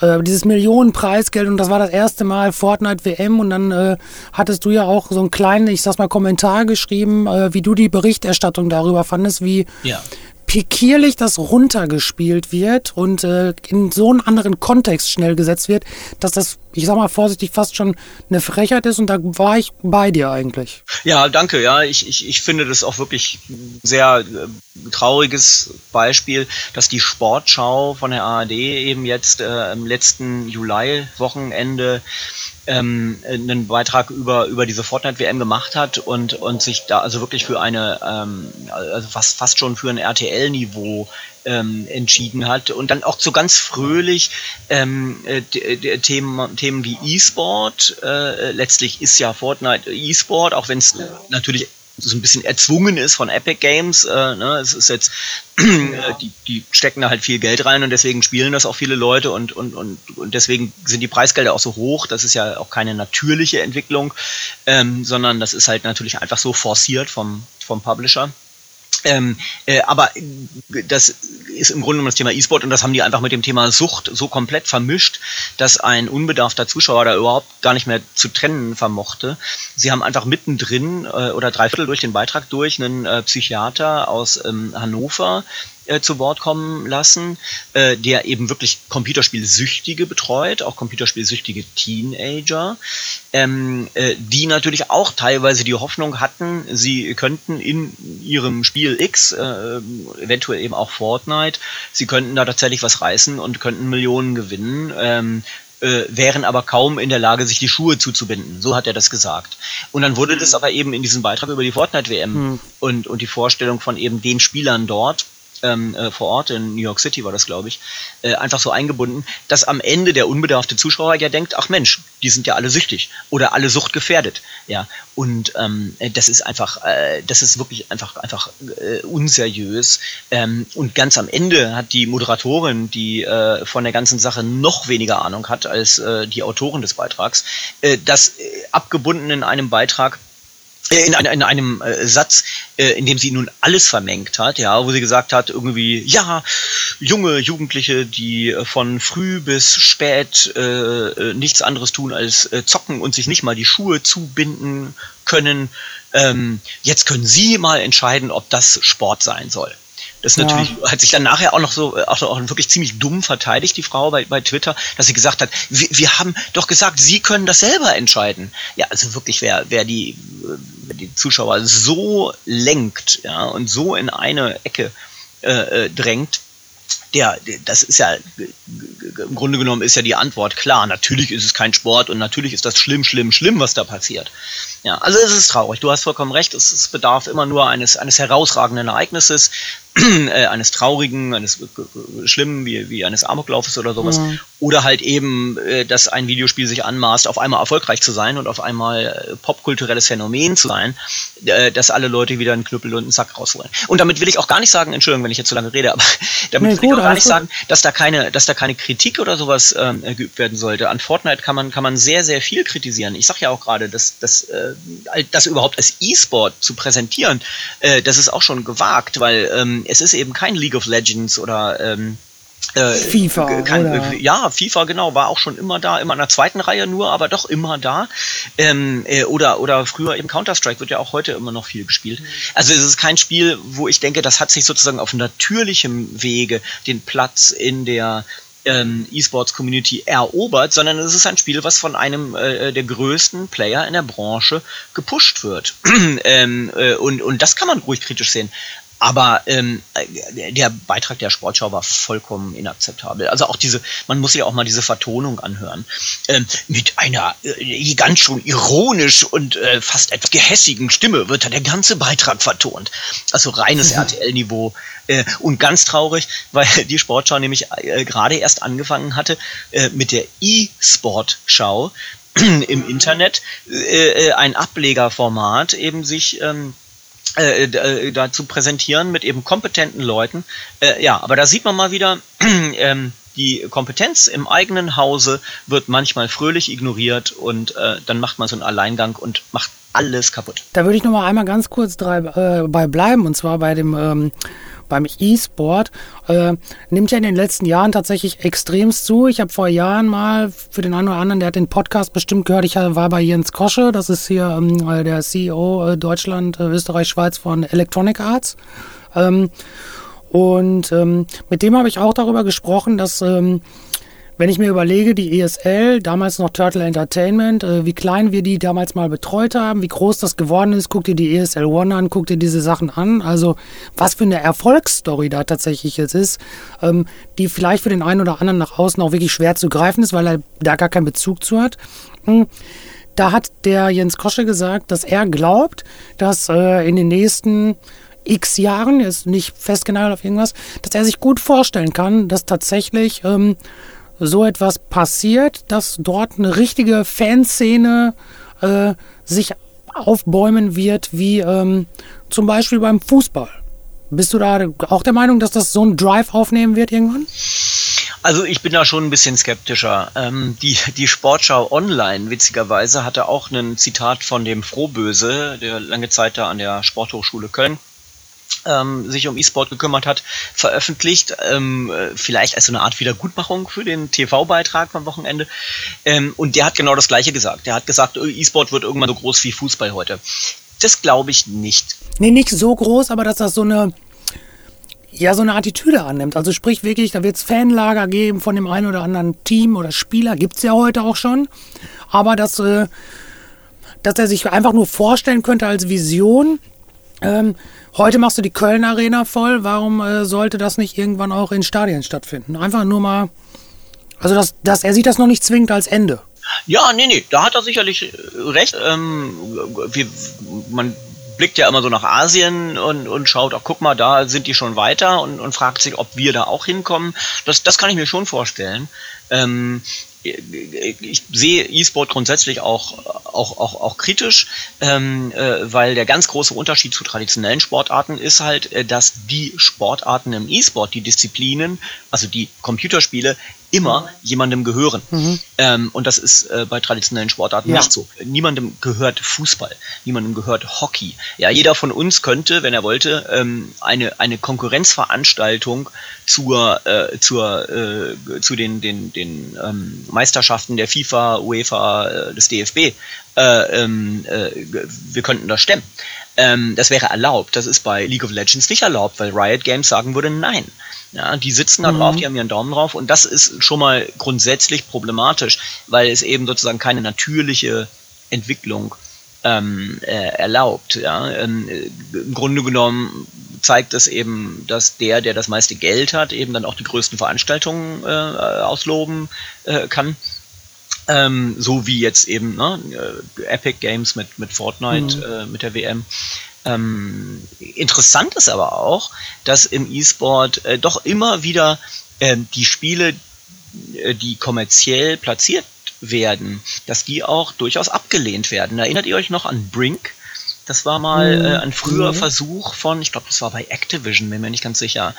äh, dieses Millionenpreisgeld und das war das erste Mal Fortnite WM und dann äh, hattest du ja auch so einen kleinen, ich sag's mal, Kommentar geschrieben, äh, wie du die Berichterstattung darüber fandest, wie ja pikierlich das runtergespielt wird und äh, in so einen anderen Kontext schnell gesetzt wird, dass das, ich sag mal vorsichtig, fast schon eine Frechheit ist und da war ich bei dir eigentlich. Ja, danke. Ja, ich, ich, ich finde das auch wirklich sehr äh, trauriges Beispiel, dass die Sportschau von der ARD eben jetzt äh, im letzten Juli-Wochenende ähm, einen Beitrag über, über diese Fortnite-WM gemacht hat und, und sich da also wirklich für eine, ähm, also fast, fast schon für ein RTL-Niveau ähm, entschieden hat und dann auch so ganz fröhlich ähm, äh, Themen, Themen wie E-Sport, äh, letztlich ist ja Fortnite E-Sport, auch wenn es natürlich so ein bisschen erzwungen ist von Epic Games. Äh, ne? Es ist jetzt, die, die stecken da halt viel Geld rein und deswegen spielen das auch viele Leute und, und, und, und deswegen sind die Preisgelder auch so hoch. Das ist ja auch keine natürliche Entwicklung, ähm, sondern das ist halt natürlich einfach so forciert vom, vom Publisher. Ähm, äh, aber das ist im Grunde um das Thema E-Sport und das haben die einfach mit dem Thema Sucht so komplett vermischt, dass ein unbedarfter Zuschauer da überhaupt gar nicht mehr zu trennen vermochte. Sie haben einfach mittendrin äh, oder dreiviertel durch den Beitrag durch einen äh, Psychiater aus ähm, Hannover äh, zu Wort kommen lassen, äh, der eben wirklich Computerspielsüchtige betreut, auch Computerspielsüchtige Teenager, ähm, äh, die natürlich auch teilweise die Hoffnung hatten, sie könnten in ihrem Spiel X, äh, eventuell eben auch Fortnite, sie könnten da tatsächlich was reißen und könnten Millionen gewinnen. Ähm, äh, wären aber kaum in der Lage, sich die Schuhe zuzubinden. So hat er das gesagt. Und dann wurde das aber eben in diesem Beitrag über die Fortnite-WM hm. und, und die Vorstellung von eben den Spielern dort ähm, äh, vor Ort, in New York City war das, glaube ich, äh, einfach so eingebunden, dass am Ende der unbedarfte Zuschauer ja denkt, ach Mensch, die sind ja alle süchtig oder alle suchtgefährdet. Ja, und ähm, das ist einfach, äh, das ist wirklich einfach, einfach äh, unseriös. Ähm, und ganz am Ende hat die Moderatorin, die äh, von der ganzen Sache noch weniger Ahnung hat als äh, die Autorin des Beitrags, äh, das äh, abgebunden in einem Beitrag äh, in, in einem äh, Satz, äh, in dem sie nun alles vermengt hat, ja, wo sie gesagt hat, irgendwie, ja, junge Jugendliche, die äh, von früh bis spät äh, äh, nichts anderes tun als äh, zocken und sich nicht mal die Schuhe zubinden können, ähm, jetzt können sie mal entscheiden, ob das Sport sein soll. Das ja. natürlich hat sich dann nachher auch noch so äh, auch, auch wirklich ziemlich dumm verteidigt, die Frau bei, bei Twitter, dass sie gesagt hat, wir, wir haben doch gesagt, sie können das selber entscheiden. Ja, also wirklich, wer, wer die, wer die Zuschauer so lenkt, ja, und so in eine Ecke äh, äh drängt, der, das ist ja, im Grunde genommen ist ja die Antwort klar. Natürlich ist es kein Sport und natürlich ist das schlimm, schlimm, schlimm, was da passiert. Ja, also es ist traurig. Du hast vollkommen recht. Es, es bedarf immer nur eines, eines herausragenden Ereignisses, äh, eines traurigen, eines schlimmen, wie, wie eines Amoklaufes oder sowas. Mhm. Oder halt eben, äh, dass ein Videospiel sich anmaßt, auf einmal erfolgreich zu sein und auf einmal äh, popkulturelles Phänomen zu sein, äh, dass alle Leute wieder einen Knüppel und einen Sack rausholen. Und damit will ich auch gar nicht sagen, Entschuldigung, wenn ich jetzt zu lange rede, aber damit nee, will gut, ich auch gar nicht sagen, dass da keine, dass da keine Kritik oder sowas ähm, geübt werden sollte. An Fortnite kann man, kann man sehr, sehr viel kritisieren. Ich sag ja auch gerade, dass, dass äh, das überhaupt als E-Sport zu präsentieren, äh, das ist auch schon gewagt, weil ähm, es ist eben kein League of Legends oder ähm, äh, FIFA. Kann, oder? Ja, FIFA, genau, war auch schon immer da, immer in der zweiten Reihe nur, aber doch immer da. Ähm, äh, oder, oder früher eben Counter-Strike wird ja auch heute immer noch viel gespielt. Also es ist kein Spiel, wo ich denke, das hat sich sozusagen auf natürlichem Wege den Platz in der ähm, E-Sports-Community erobert, sondern es ist ein Spiel, was von einem äh, der größten Player in der Branche gepusht wird. ähm, äh, und, und das kann man ruhig kritisch sehen. Aber ähm, der Beitrag der Sportschau war vollkommen inakzeptabel. Also auch diese, man muss sich auch mal diese Vertonung anhören. Ähm, mit einer äh, ganz schon ironisch und äh, fast etwas gehässigen Stimme wird da der ganze Beitrag vertont. Also reines mhm. RTL-Niveau. Äh, und ganz traurig, weil die Sportschau nämlich äh, gerade erst angefangen hatte äh, mit der E-Sport-Schau im Internet, äh, äh, ein Ablegerformat eben sich ähm, äh, äh, da zu präsentieren mit eben kompetenten Leuten. Äh, ja, aber da sieht man mal wieder, ähm, die Kompetenz im eigenen Hause wird manchmal fröhlich ignoriert und äh, dann macht man so einen Alleingang und macht alles kaputt. Da würde ich noch mal einmal ganz kurz drei, äh, bei bleiben und zwar bei dem ähm, beim E-Sport äh, nimmt ja in den letzten Jahren tatsächlich extremst zu. Ich habe vor Jahren mal für den einen oder anderen, der hat den Podcast bestimmt gehört, ich war bei Jens Kosche, das ist hier ähm, äh, der CEO äh, Deutschland, äh, Österreich, Schweiz von Electronic Arts. Ähm, und ähm, mit dem habe ich auch darüber gesprochen, dass ähm, wenn ich mir überlege, die ESL, damals noch Turtle Entertainment, äh, wie klein wir die damals mal betreut haben, wie groß das geworden ist, guck dir die ESL One an, guck dir diese Sachen an. Also was für eine Erfolgsstory da tatsächlich jetzt ist, ähm, die vielleicht für den einen oder anderen nach außen auch wirklich schwer zu greifen ist, weil er da gar keinen Bezug zu hat. Hm. Da hat der Jens Kosche gesagt, dass er glaubt, dass äh, in den nächsten x Jahren, ist nicht festgenagelt auf irgendwas, dass er sich gut vorstellen kann, dass tatsächlich ähm, so etwas passiert, dass dort eine richtige Fanszene äh, sich aufbäumen wird, wie ähm, zum Beispiel beim Fußball. Bist du da auch der Meinung, dass das so einen Drive aufnehmen wird irgendwann? Also ich bin da schon ein bisschen skeptischer. Ähm, die, die Sportschau Online, witzigerweise, hatte auch ein Zitat von dem Frohböse, der lange Zeit da an der Sporthochschule Köln ähm, sich um E-Sport gekümmert hat, veröffentlicht. Ähm, äh, vielleicht als so eine Art Wiedergutmachung für den TV-Beitrag am Wochenende. Ähm, und der hat genau das Gleiche gesagt. Der hat gesagt, äh, E-Sport wird irgendwann so groß wie Fußball heute. Das glaube ich nicht. Nee, nicht so groß, aber dass das so eine ja, so eine Attitüde annimmt. Also sprich wirklich, da wird es Fanlager geben von dem einen oder anderen Team oder Spieler, gibt es ja heute auch schon. Aber dass, äh, dass er sich einfach nur vorstellen könnte als Vision, ähm, heute machst du die Köln Arena voll. Warum äh, sollte das nicht irgendwann auch in Stadien stattfinden? Einfach nur mal. Also, das, das, er sieht das noch nicht zwingend als Ende. Ja, nee, nee, da hat er sicherlich äh, recht. Ähm, wir, man blickt ja immer so nach Asien und, und schaut, ach, guck mal, da sind die schon weiter und, und fragt sich, ob wir da auch hinkommen. Das, das kann ich mir schon vorstellen. Ähm, ich sehe E-Sport grundsätzlich auch, auch, auch, auch kritisch, ähm, äh, weil der ganz große Unterschied zu traditionellen Sportarten ist halt, äh, dass die Sportarten im E-Sport, die Disziplinen, also die Computerspiele, immer jemandem gehören. Mhm. Ähm, und das ist äh, bei traditionellen Sportarten ja. nicht so. Niemandem gehört Fußball, niemandem gehört Hockey. Ja, jeder von uns könnte, wenn er wollte, ähm, eine, eine Konkurrenzveranstaltung zur, äh, zur, äh, zu den, den, den ähm, Meisterschaften der FIFA, UEFA, äh, des DFB, äh, ähm, äh, wir könnten das stemmen. Ähm, das wäre erlaubt. Das ist bei League of Legends nicht erlaubt, weil Riot Games sagen würde, nein. Ja, die sitzen da drauf, mhm. die haben ihren Daumen drauf und das ist schon mal grundsätzlich problematisch, weil es eben sozusagen keine natürliche Entwicklung ähm, äh, erlaubt. Ja? Ähm, Im Grunde genommen zeigt es eben, dass der, der das meiste Geld hat, eben dann auch die größten Veranstaltungen äh, ausloben äh, kann. Ähm, so wie jetzt eben ne, äh, Epic Games mit, mit Fortnite, mhm. äh, mit der WM. Ähm, interessant ist aber auch, dass im E-Sport äh, doch immer wieder äh, die Spiele, äh, die kommerziell platziert werden, dass die auch durchaus abgelehnt werden. Erinnert ihr euch noch an Brink? Das war mal äh, ein früher mhm. Versuch von, ich glaube, das war bei Activision, bin mir nicht ganz sicher,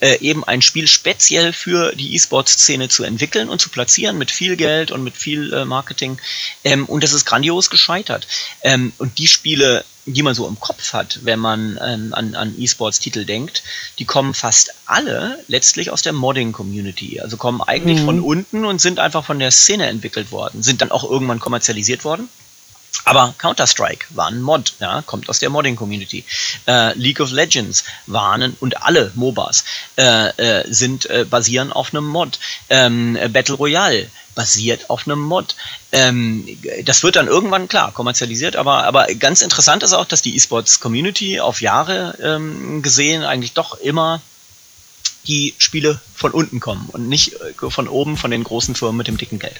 äh, eben ein Spiel speziell für die E-Sport-Szene zu entwickeln und zu platzieren mit viel Geld und mit viel äh, Marketing. Ähm, und das ist grandios gescheitert. Ähm, und die Spiele, die man so im Kopf hat, wenn man ähm, an, an E-Sports-Titel denkt, die kommen fast alle letztlich aus der Modding-Community. Also kommen eigentlich mhm. von unten und sind einfach von der Szene entwickelt worden, sind dann auch irgendwann kommerzialisiert worden. Aber Counter-Strike war ein Mod, ja, kommt aus der Modding-Community. Äh, League of Legends waren und alle MOBAs äh, äh, sind äh, basieren auf einem Mod. Ähm, Battle Royale basiert auf einem Mod. Ähm, das wird dann irgendwann klar kommerzialisiert, aber, aber ganz interessant ist auch, dass die E-Sports-Community auf Jahre ähm, gesehen eigentlich doch immer die Spiele von unten kommen und nicht äh, von oben von den großen Firmen mit dem dicken Geld.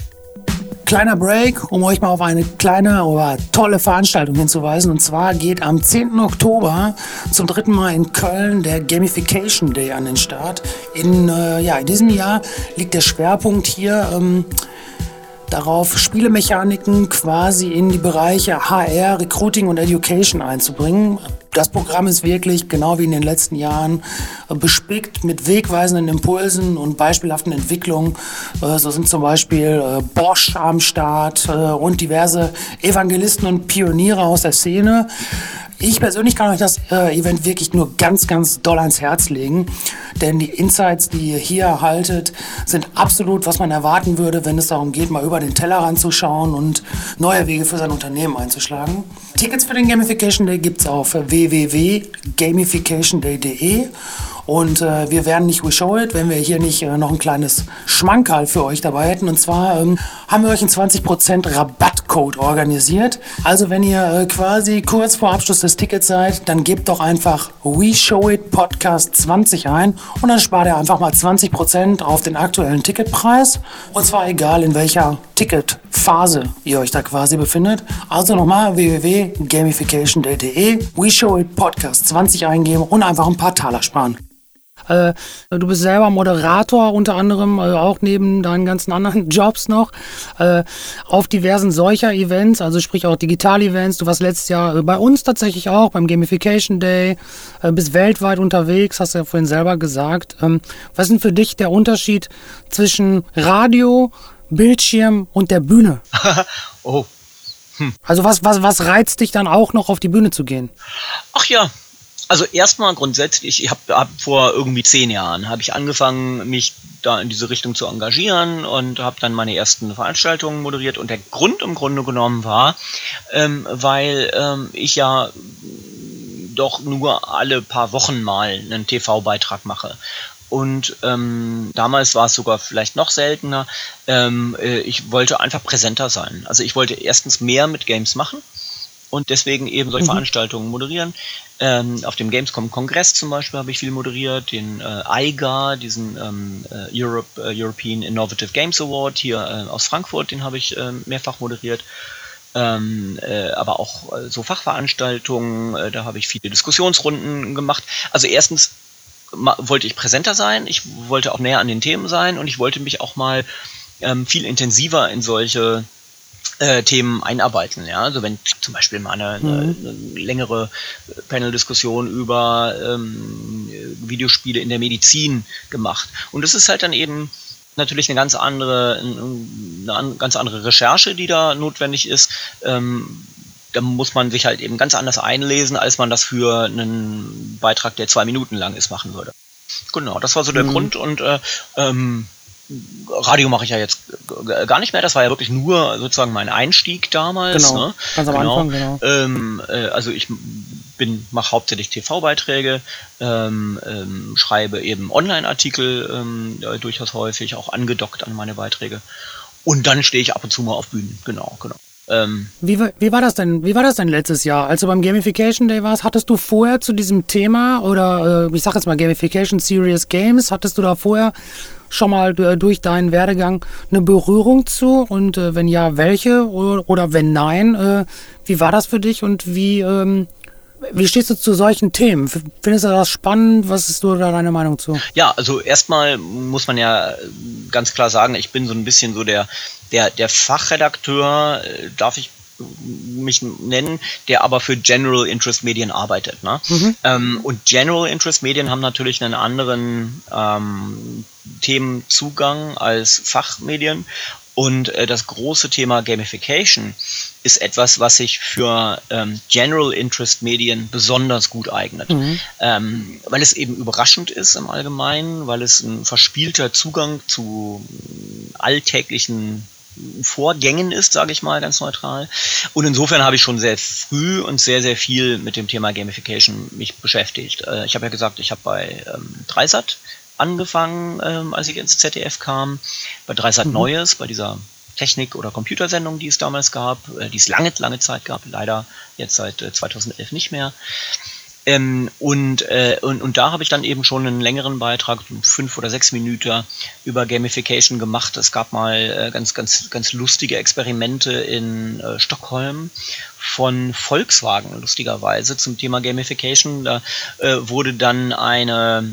Kleiner Break, um euch mal auf eine kleine, aber tolle Veranstaltung hinzuweisen. Und zwar geht am 10. Oktober zum dritten Mal in Köln der Gamification Day an den Start. In, äh, ja, in diesem Jahr liegt der Schwerpunkt hier ähm, darauf, Spielemechaniken quasi in die Bereiche HR, Recruiting und Education einzubringen. Das Programm ist wirklich, genau wie in den letzten Jahren, äh, bespickt mit wegweisenden Impulsen und beispielhaften Entwicklungen. Äh, so sind zum Beispiel äh, Bosch am Start und diverse Evangelisten und Pioniere aus der Szene. Ich persönlich kann euch das äh, Event wirklich nur ganz, ganz doll ans Herz legen, denn die Insights, die ihr hier erhaltet, sind absolut, was man erwarten würde, wenn es darum geht, mal über den Tellerrand zu schauen und neue Wege für sein Unternehmen einzuschlagen. Tickets für den Gamification Day gibt es auf www.gamificationday.de und äh, wir wären nicht We Show It, wenn wir hier nicht äh, noch ein kleines Schmankerl für euch dabei hätten. Und zwar ähm, haben wir euch einen 20% Rabattcode organisiert. Also wenn ihr äh, quasi kurz vor Abschluss des Tickets seid, dann gebt doch einfach We Show It Podcast 20 ein und dann spart ihr einfach mal 20% auf den aktuellen Ticketpreis. Und zwar egal in welcher Ticketphase ihr euch da quasi befindet. Also nochmal www.gamification.de We Show It Podcast 20 eingeben und einfach ein paar Taler sparen. Äh, du bist selber Moderator unter anderem, äh, auch neben deinen ganzen anderen Jobs noch, äh, auf diversen solcher Events, also sprich auch Digital-Events. Du warst letztes Jahr äh, bei uns tatsächlich auch beim Gamification Day, äh, bist weltweit unterwegs, hast du ja vorhin selber gesagt. Ähm, was ist denn für dich der Unterschied zwischen Radio, Bildschirm und der Bühne? oh. Hm. Also was, was, was reizt dich dann auch noch auf die Bühne zu gehen? Ach ja, also erstmal grundsätzlich, ich habe hab vor irgendwie zehn Jahren habe ich angefangen, mich da in diese Richtung zu engagieren und habe dann meine ersten Veranstaltungen moderiert. Und der Grund im Grunde genommen war, ähm, weil ähm, ich ja doch nur alle paar Wochen mal einen TV-Beitrag mache. Und ähm, damals war es sogar vielleicht noch seltener. Ähm, äh, ich wollte einfach präsenter sein. Also ich wollte erstens mehr mit Games machen und deswegen eben solche mhm. Veranstaltungen moderieren. Ähm, auf dem Gamescom-Kongress zum Beispiel habe ich viel moderiert, den äh, IGA, diesen ähm, äh, Europe, äh, European Innovative Games Award hier äh, aus Frankfurt, den habe ich äh, mehrfach moderiert. ähm, äh, aber auch so Fachveranstaltungen, da habe ich viele Diskussionsrunden gemacht. Also erstens wollte ich präsenter sein, ich wollte auch näher an den Themen sein und ich wollte mich auch mal ähm, viel intensiver in solche äh, Themen einarbeiten. Ja? Also wenn zum Beispiel mal eine, mhm. eine längere Panel-Diskussion über ähm, Videospiele in der Medizin gemacht. Und das ist halt dann eben natürlich eine ganz andere, eine ganz andere Recherche, die da notwendig ist. Ähm, da muss man sich halt eben ganz anders einlesen, als man das für einen Beitrag, der zwei Minuten lang ist, machen würde. Genau, das war so der mhm. Grund und äh, ähm, Radio mache ich ja jetzt gar nicht mehr. Das war ja wirklich nur sozusagen mein Einstieg damals. Genau, ne? ganz am genau. Anfang, genau. Ähm, äh, also ich bin mache hauptsächlich TV-Beiträge, ähm, ähm, schreibe eben Online-Artikel ähm, durchaus häufig, auch angedockt an meine Beiträge. Und dann stehe ich ab und zu mal auf Bühnen. Genau, genau. Ähm, wie, wie, war das denn? Wie war das denn letztes Jahr? Als du beim Gamification Day warst, hattest du vorher zu diesem Thema oder äh, ich sag jetzt mal Gamification Serious Games, hattest du da vorher schon mal durch deinen Werdegang eine Berührung zu? Und äh, wenn ja, welche? Oder, oder wenn nein, äh, wie war das für dich und wie, ähm, wie stehst du zu solchen Themen? Findest du das spannend? Was ist da deine Meinung zu? Ja, also erstmal muss man ja ganz klar sagen, ich bin so ein bisschen so der, der, der Fachredakteur, äh, darf ich mich nennen, der aber für General Interest Medien arbeitet. Ne? Mhm. Ähm, und General Interest Medien haben natürlich einen anderen ähm, Themenzugang als Fachmedien. Und äh, das große Thema Gamification ist etwas, was sich für ähm, General Interest Medien besonders gut eignet, mhm. ähm, weil es eben überraschend ist im Allgemeinen, weil es ein verspielter Zugang zu äh, alltäglichen Vorgängen ist, sage ich mal ganz neutral. Und insofern habe ich schon sehr früh und sehr, sehr viel mit dem Thema Gamification mich beschäftigt. Äh, ich habe ja gesagt, ich habe bei ähm, Dreisat angefangen, ähm, als ich ins ZDF kam, bei Dreisat mhm. Neues, bei dieser Technik- oder Computersendung, die es damals gab, äh, die es lange, lange Zeit gab, leider jetzt seit äh, 2011 nicht mehr. Ähm, und, äh, und, und da habe ich dann eben schon einen längeren Beitrag, fünf oder sechs Minuten, über Gamification gemacht. Es gab mal äh, ganz, ganz, ganz lustige Experimente in äh, Stockholm von Volkswagen, lustigerweise, zum Thema Gamification. Da äh, wurde dann eine,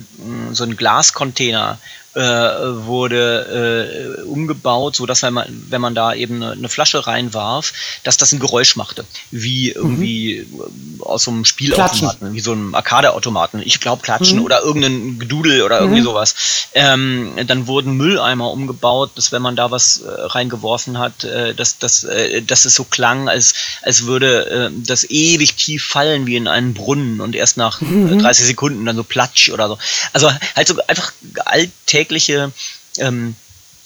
so ein Glascontainer äh, wurde äh, umgebaut, so dass wenn man, wenn man da eben eine, eine, Flasche reinwarf, dass das ein Geräusch machte, wie irgendwie mhm. aus so einem Spielautomaten, wie so einem Arcade-Automaten. Ich glaube Klatschen mhm. oder irgendein Gedudel oder irgendwie mhm. sowas. Ähm, dann wurden Mülleimer umgebaut, dass wenn man da was äh, reingeworfen hat, äh, dass, dass, äh, dass es so klang, als, als würde äh, das ewig tief fallen wie in einen Brunnen und erst nach mhm. 30 Sekunden dann so platsch oder so. Also halt so einfach alltäglich tägliche ähm,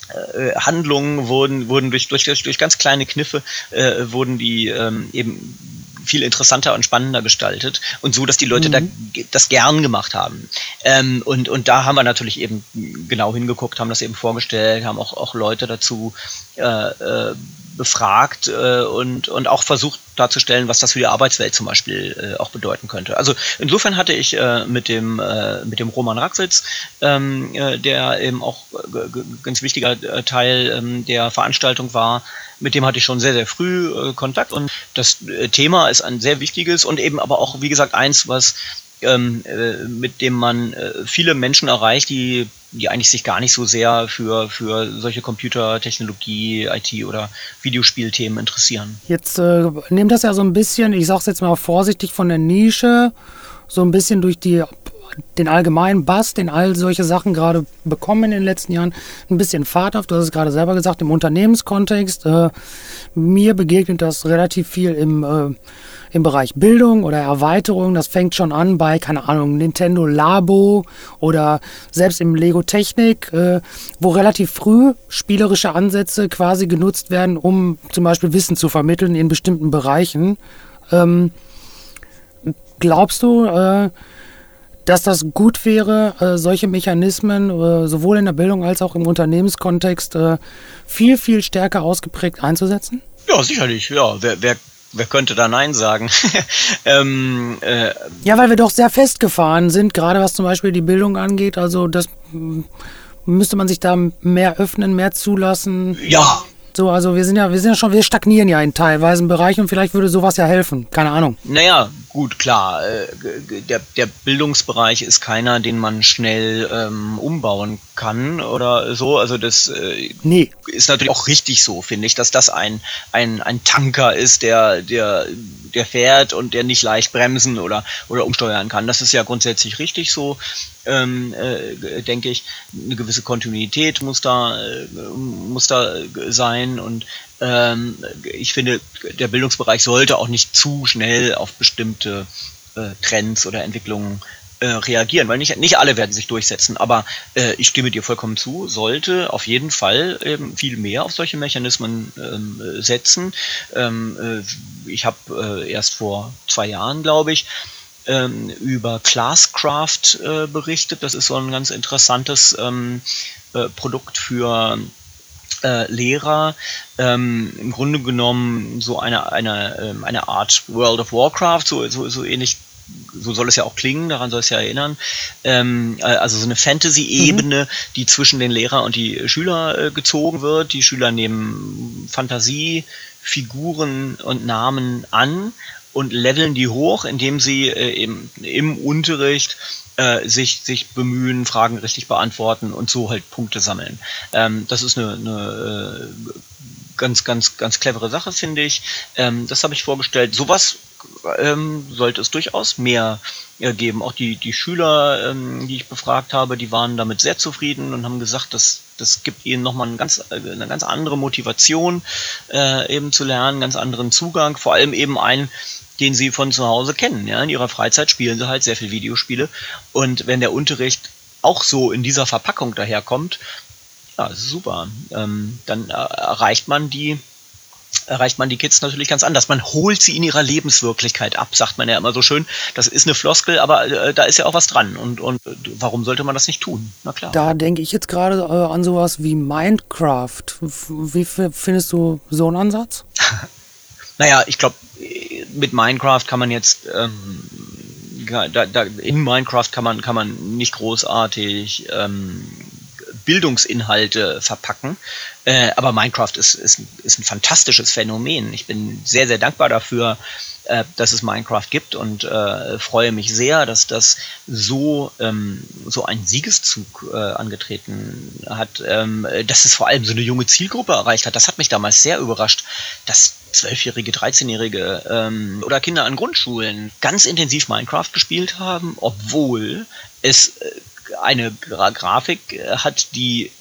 äh, Handlungen wurden, wurden durch, durch, durch ganz kleine Kniffe äh, wurden die ähm, eben viel interessanter und spannender gestaltet und so, dass die Leute mhm. da, das gern gemacht haben. Ähm, und, und da haben wir natürlich eben genau hingeguckt, haben das eben vorgestellt, haben auch, auch Leute dazu äh, äh, befragt äh, und, und auch versucht darzustellen, was das für die Arbeitswelt zum Beispiel äh, auch bedeuten könnte. Also insofern hatte ich äh, mit dem äh, mit dem Roman Raxitz, ähm, äh, der eben auch äh, ganz wichtiger äh, Teil ähm, der Veranstaltung war, mit dem hatte ich schon sehr, sehr früh äh, Kontakt und das äh, Thema ist ein sehr wichtiges und eben aber auch, wie gesagt, eins, was ähm, äh, mit dem man äh, viele Menschen erreicht, die, die eigentlich sich gar nicht so sehr für, für solche Computertechnologie, IT oder Videospielthemen interessieren. Jetzt äh, nimmt das ja so ein bisschen, ich sag's jetzt mal vorsichtig von der Nische, so ein bisschen durch die den allgemeinen Bass, den all solche Sachen gerade bekommen in den letzten Jahren, ein bisschen Fahrt auf. Du hast es gerade selber gesagt, im Unternehmenskontext. Äh, mir begegnet das relativ viel im, äh, im Bereich Bildung oder Erweiterung. Das fängt schon an bei, keine Ahnung, Nintendo Labo oder selbst im Lego Technik, äh, wo relativ früh spielerische Ansätze quasi genutzt werden, um zum Beispiel Wissen zu vermitteln in bestimmten Bereichen. Ähm, glaubst du, äh, dass das gut wäre, äh, solche Mechanismen äh, sowohl in der Bildung als auch im Unternehmenskontext äh, viel, viel stärker ausgeprägt einzusetzen? Ja, sicherlich. Ja, wer, wer, wer könnte da Nein sagen? ähm, äh, ja, weil wir doch sehr festgefahren sind, gerade was zum Beispiel die Bildung angeht. Also das müsste man sich da mehr öffnen, mehr zulassen. Ja, So, also wir sind ja, wir sind ja schon, wir stagnieren ja in teilweise Bereichen und vielleicht würde sowas ja helfen. Keine Ahnung. Naja, gut, klar. Äh, der, der Bildungsbereich ist keiner, den man schnell ähm, umbauen kann oder so. Also das äh, nee. ist natürlich auch richtig so, finde ich, dass das ein, ein, ein Tanker ist, der, der, der fährt und der nicht leicht bremsen oder, oder umsteuern kann. Das ist ja grundsätzlich richtig so ähm, äh, denke ich, eine gewisse Kontinuität muss da, äh, muss da sein und ähm, ich finde, der Bildungsbereich sollte auch nicht zu schnell auf bestimmte äh, Trends oder Entwicklungen äh, reagieren, weil nicht, nicht alle werden sich durchsetzen, aber äh, ich stimme dir vollkommen zu, sollte auf jeden Fall ähm, viel mehr auf solche Mechanismen ähm, setzen. Ähm, äh, ich habe äh, erst vor zwei Jahren, glaube ich, ähm, über Classcraft äh, berichtet. Das ist so ein ganz interessantes ähm, äh, Produkt für äh, Lehrer. Ähm, Im Grunde genommen so eine, eine, ähm, eine Art World of Warcraft, so, so, so ähnlich so soll es ja auch klingen, daran soll es ja erinnern. Ähm, äh, also so eine Fantasy-Ebene, mhm. die zwischen den Lehrer und die Schüler äh, gezogen wird. Die Schüler nehmen Fantasie, Figuren und Namen an und leveln die hoch, indem sie äh, im, im Unterricht äh, sich, sich bemühen, Fragen richtig beantworten und so halt Punkte sammeln. Ähm, das ist eine, eine äh, ganz, ganz, ganz clevere Sache, finde ich. Ähm, das habe ich vorgestellt. Sowas ähm, sollte es durchaus mehr äh, geben. Auch die, die Schüler, ähm, die ich befragt habe, die waren damit sehr zufrieden und haben gesagt, dass das gibt ihnen nochmal eine ganz, äh, eine ganz andere Motivation, äh, eben zu lernen, ganz anderen Zugang, vor allem eben ein den sie von zu Hause kennen. Ja? In ihrer Freizeit spielen sie halt sehr viel Videospiele. Und wenn der Unterricht auch so in dieser Verpackung daherkommt, ja, super. Ähm, dann erreicht man die erreicht man die Kids natürlich ganz anders. Man holt sie in ihrer Lebenswirklichkeit ab, sagt man ja immer so schön. Das ist eine Floskel, aber äh, da ist ja auch was dran. Und, und warum sollte man das nicht tun? Na klar. Da denke ich jetzt gerade äh, an sowas wie Minecraft. Wie findest du so einen Ansatz? naja, ich glaube, mit Minecraft kann man jetzt ähm, da, da, in Minecraft kann man kann man nicht großartig ähm, Bildungsinhalte verpacken. Äh, aber Minecraft ist, ist, ist ein fantastisches Phänomen. Ich bin sehr, sehr dankbar dafür, äh, dass es Minecraft gibt und äh, freue mich sehr, dass das so, ähm, so einen Siegeszug äh, angetreten hat, ähm, dass es vor allem so eine junge Zielgruppe erreicht hat. Das hat mich damals sehr überrascht, dass Zwölfjährige, 13-Jährige ähm, oder Kinder an Grundschulen ganz intensiv Minecraft gespielt haben, obwohl es äh, eine Gra Grafik äh, hat, die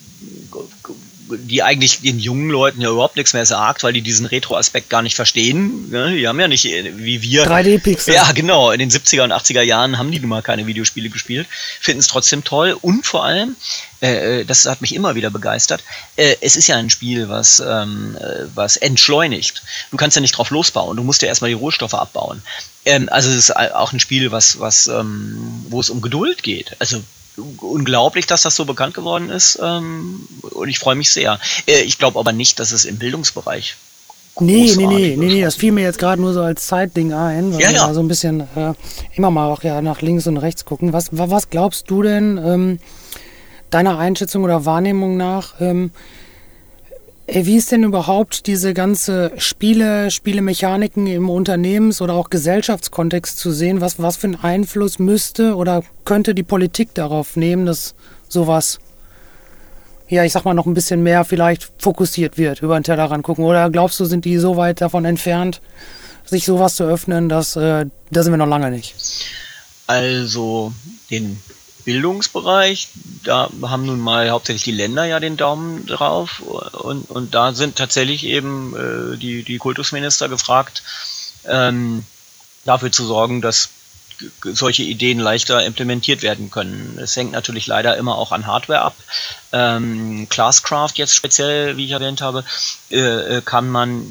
die eigentlich den jungen Leuten ja überhaupt nichts mehr sagt, weil die diesen Retro-Aspekt gar nicht verstehen. Ne? Die haben ja nicht, äh, wie wir. 3D-Pixel. Ja, genau. In den 70er und 80er Jahren haben die nun mal keine Videospiele gespielt, finden es trotzdem toll und vor allem, äh, äh, das hat mich immer wieder begeistert, äh, es ist ja ein Spiel, was, ähm, äh, was entschleunigt. Du kannst ja nicht drauf losbauen, du musst ja erstmal die Rohstoffe abbauen. Ähm, also es ist auch ein Spiel, was, was, ähm, wo es um Geduld geht. Also unglaublich, dass das so bekannt geworden ist ähm, und ich freue mich sehr. Äh, ich glaube aber nicht, dass es im Bildungsbereich Nee, nee, nee, nee, nee, das fiel mir jetzt gerade nur so als Zeitding ein, weil ja, ja. so ein bisschen äh, immer mal auch ja nach links und rechts gucken. Was, was glaubst du denn ähm, deiner Einschätzung oder Wahrnehmung nach? Ähm, äh, wie ist denn überhaupt diese ganze Spiele, Spielemechaniken im Unternehmens- oder auch Gesellschaftskontext zu sehen? Was, was für einen Einfluss müsste oder könnte die Politik darauf nehmen, dass sowas, ja, ich sag mal, noch ein bisschen mehr vielleicht fokussiert wird, über den Tellerrand gucken? Oder glaubst du, sind die so weit davon entfernt, sich sowas zu öffnen, dass äh, da sind wir noch lange nicht? Also, den Bildungsbereich, da haben nun mal hauptsächlich die Länder ja den Daumen drauf und, und da sind tatsächlich eben äh, die, die Kultusminister gefragt, ähm, dafür zu sorgen, dass solche Ideen leichter implementiert werden können. Es hängt natürlich leider immer auch an Hardware ab. Ähm, Classcraft jetzt speziell, wie ich erwähnt habe, äh, äh kann man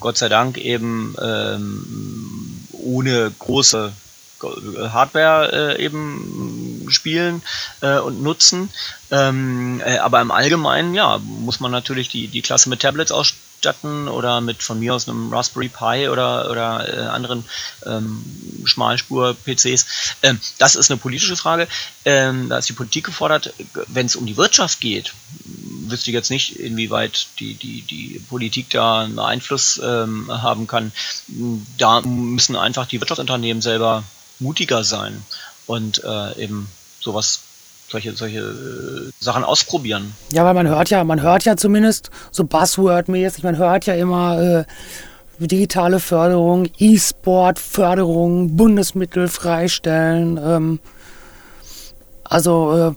Gott sei Dank eben ähm, ohne große Hardware äh, eben spielen äh, und nutzen. Ähm, äh, aber im Allgemeinen, ja, muss man natürlich die, die Klasse mit Tablets ausstatten oder mit von mir aus einem Raspberry Pi oder, oder äh, anderen ähm, Schmalspur-PCs. Ähm, das ist eine politische Frage. Ähm, da ist die Politik gefordert. Wenn es um die Wirtschaft geht, wüsste jetzt nicht, inwieweit die, die, die Politik da einen Einfluss ähm, haben kann. Da müssen einfach die Wirtschaftsunternehmen selber mutiger sein und äh, eben sowas solche, solche äh, Sachen ausprobieren. Ja, weil man hört ja, man hört ja zumindest so Buzzword-mäßig, man hört ja immer äh, digitale Förderung, E-Sport-Förderung, Bundesmittel freistellen. Ähm, also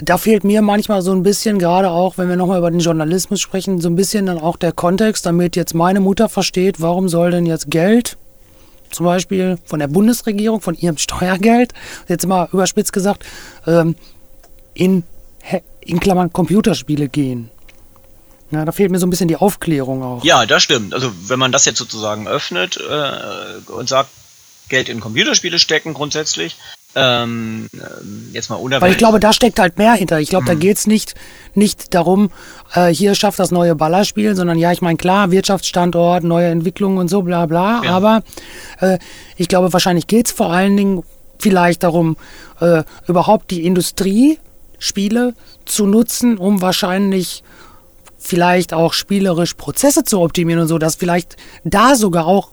äh, da fehlt mir manchmal so ein bisschen, gerade auch, wenn wir nochmal über den Journalismus sprechen, so ein bisschen dann auch der Kontext, damit jetzt meine Mutter versteht, warum soll denn jetzt Geld, zum Beispiel von der Bundesregierung, von ihrem Steuergeld, jetzt mal überspitzt gesagt, ähm, in, in Klammern Computerspiele gehen. Ja, da fehlt mir so ein bisschen die Aufklärung auch. Ja, das stimmt. Also wenn man das jetzt sozusagen öffnet äh, und sagt, Geld in Computerspiele stecken grundsätzlich, ähm, jetzt mal unabhängig. Weil ich glaube, da steckt halt mehr hinter. Ich glaube, hm. da geht's nicht, nicht darum, äh, hier schafft das neue Ballerspiel, sondern ja, ich meine, klar, Wirtschaftsstandort, neue Entwicklungen und so, bla bla. Ja. Aber äh, ich glaube, wahrscheinlich geht's vor allen Dingen vielleicht darum, äh, überhaupt die Industriespiele zu nutzen, um wahrscheinlich vielleicht auch spielerisch Prozesse zu optimieren und so, dass vielleicht da sogar auch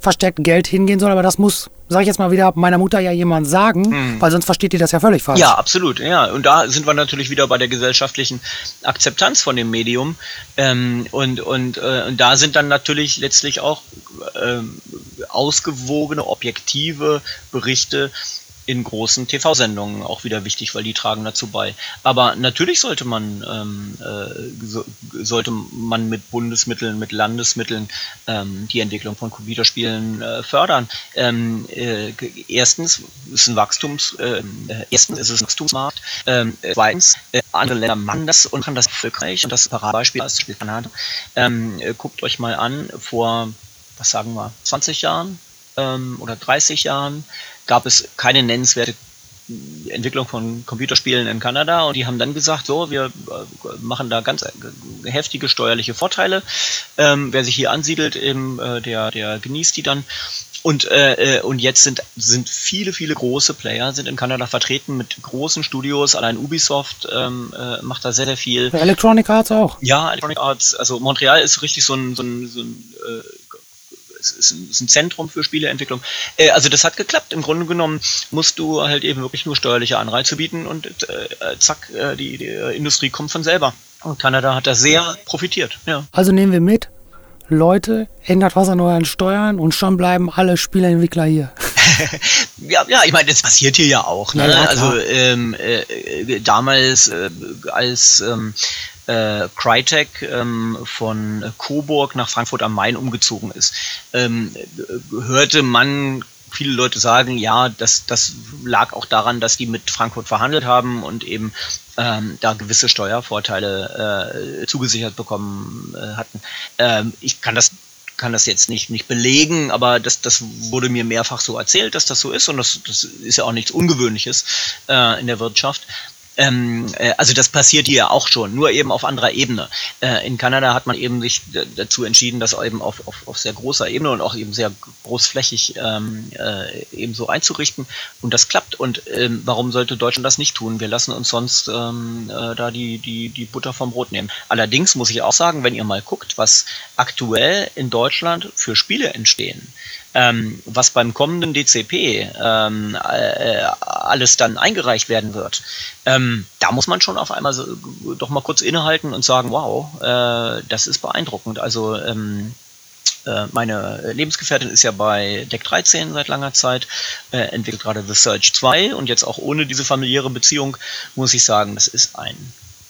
verstärkt Geld hingehen soll, aber das muss, sage ich jetzt mal wieder, meiner Mutter ja jemand sagen, mhm. weil sonst versteht die das ja völlig falsch. Ja, absolut, ja. Und da sind wir natürlich wieder bei der gesellschaftlichen Akzeptanz von dem Medium. Ähm, und, und, äh, und da sind dann natürlich letztlich auch ähm, ausgewogene, objektive Berichte in großen TV-Sendungen auch wieder wichtig, weil die tragen dazu bei. Aber natürlich sollte man ähm, äh, so, sollte man mit Bundesmitteln, mit Landesmitteln ähm, die Entwicklung von Computerspielen äh, fördern. Ähm, äh, erstens ist ein Wachstums, äh, erstens ist es ein Wachstumsmarkt. Ähm, zweitens äh, andere Länder machen das und machen das erfolgreich und das Paradebeispiel ist Spiel Kanada. Ähm, äh, guckt euch mal an vor was sagen wir 20 Jahren ähm, oder 30 Jahren gab es keine nennenswerte Entwicklung von Computerspielen in Kanada und die haben dann gesagt, so, wir äh, machen da ganz äh, heftige steuerliche Vorteile. Ähm, wer sich hier ansiedelt, eben, äh, der, der genießt die dann. Und, äh, äh, und jetzt sind, sind viele, viele große Player sind in Kanada vertreten mit großen Studios. Allein Ubisoft ähm, äh, macht da sehr, sehr viel. Electronic Arts auch. Ja, Electronic Arts. Also Montreal ist richtig so ein, so ein, so ein es ist ein, Zentrum für Spieleentwicklung. Äh, also das hat geklappt. Im Grunde genommen musst du halt eben wirklich nur steuerliche Anreize bieten und äh, zack, äh, die, die Industrie kommt von selber. Und Kanada hat da sehr profitiert. Ja. Also nehmen wir mit, Leute, ändert was an euren Steuern und schon bleiben alle Spieleentwickler hier. ja, ja, ich meine, das passiert hier ja auch. Ne? Ja, also ähm, äh, damals, äh, als ähm, äh, Crytek ähm, von Coburg nach Frankfurt am Main umgezogen ist, ähm, hörte man viele Leute sagen, ja, das, das lag auch daran, dass die mit Frankfurt verhandelt haben und eben ähm, da gewisse Steuervorteile äh, zugesichert bekommen äh, hatten. Ähm, ich kann das kann das jetzt nicht, nicht belegen, aber das, das wurde mir mehrfach so erzählt, dass das so ist und das, das ist ja auch nichts Ungewöhnliches äh, in der Wirtschaft. Ähm, äh, also das passiert hier auch schon, nur eben auf anderer Ebene. Äh, in Kanada hat man eben sich dazu entschieden, das eben auf, auf, auf sehr großer Ebene und auch eben sehr großflächig ähm, äh, eben so einzurichten. Und das klappt. Und ähm, warum sollte Deutschland das nicht tun? Wir lassen uns sonst ähm, äh, da die, die, die Butter vom Brot nehmen. Allerdings muss ich auch sagen, wenn ihr mal guckt, was aktuell in Deutschland für Spiele entstehen, ähm, was beim kommenden DCP ähm, äh, alles dann eingereicht werden wird, ähm, da muss man schon auf einmal so, doch mal kurz innehalten und sagen, wow, äh, das ist beeindruckend. Also ähm, äh, meine Lebensgefährtin ist ja bei Deck 13 seit langer Zeit, äh, entwickelt gerade The Search 2 und jetzt auch ohne diese familiäre Beziehung muss ich sagen, das ist ein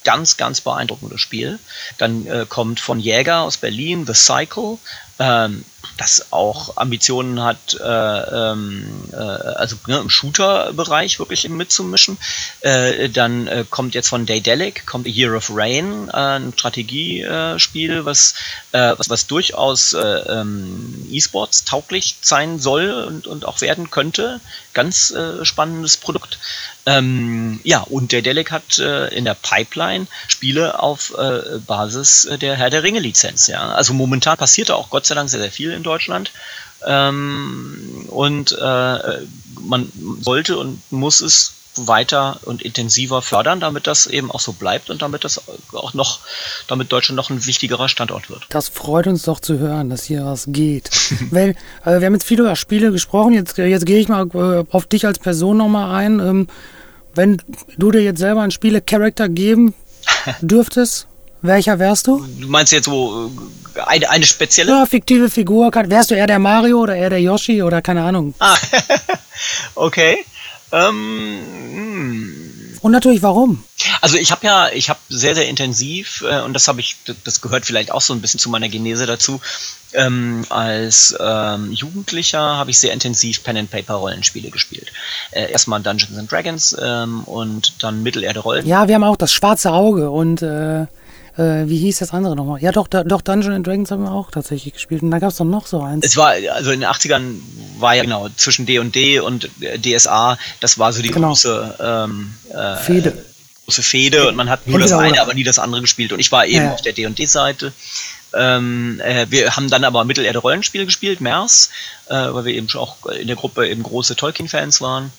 ganz, ganz beeindruckendes Spiel. Dann äh, kommt von Jäger aus Berlin The Cycle, ähm, das auch Ambitionen hat, äh, ähm, äh, also ne, im Shooter-Bereich wirklich mitzumischen. Äh, dann äh, kommt jetzt von Daedalic, kommt A Year of Rain, äh, ein Strategiespiel, was, äh, was, was durchaus äh, ähm, E-Sports tauglich sein soll und, und auch werden könnte. Ganz äh, spannendes Produkt. Ähm, ja, und Daedalic hat äh, in der Pipeline Spiele auf äh, Basis der Herr der Ringe-Lizenz. Ja? Also momentan passiert da auch Gott sei Dank sehr, sehr viel in Deutschland. Ähm, und äh, man sollte und muss es weiter und intensiver fördern, damit das eben auch so bleibt und damit das auch noch, damit Deutschland noch ein wichtigerer Standort wird. Das freut uns doch zu hören, dass hier was geht. Weil äh, wir haben jetzt viel über Spiele gesprochen, jetzt, jetzt gehe ich mal äh, auf dich als Person nochmal ein. Ähm, wenn du dir jetzt selber einen Spiele-Charakter geben dürftest, welcher wärst du? Du meinst jetzt so äh, eine, eine spezielle? Ja, fiktive Figur. Wärst du eher der Mario oder eher der Yoshi oder keine Ahnung? Ah, okay. Ähm, hm. Und natürlich warum? Also ich habe ja, ich habe sehr, sehr intensiv, äh, und das habe ich, das gehört vielleicht auch so ein bisschen zu meiner Genese dazu, ähm, als ähm, Jugendlicher habe ich sehr intensiv Pen and Paper Rollenspiele gespielt. Äh, erstmal Dungeons and Dragons ähm, und dann Mittelerde Rollen. Ja, wir haben auch das schwarze Auge und äh, äh, wie hieß das andere nochmal? Ja, doch, da, doch, Dungeons and Dragons haben wir auch tatsächlich gespielt. Und da gab es doch noch so eins. Es war, also in den 80ern war ja genau zwischen D und D und DSA, das war so die genau. große ähm, äh, Fehde. Große Fehde und man hat nur das eine, aber nie das andere gespielt. Und ich war eben ja. auf der D&D-Seite. Ähm, äh, wir haben dann aber Mittelerde-Rollenspiele gespielt, MERS, äh, weil wir eben auch in der Gruppe eben große Tolkien-Fans waren.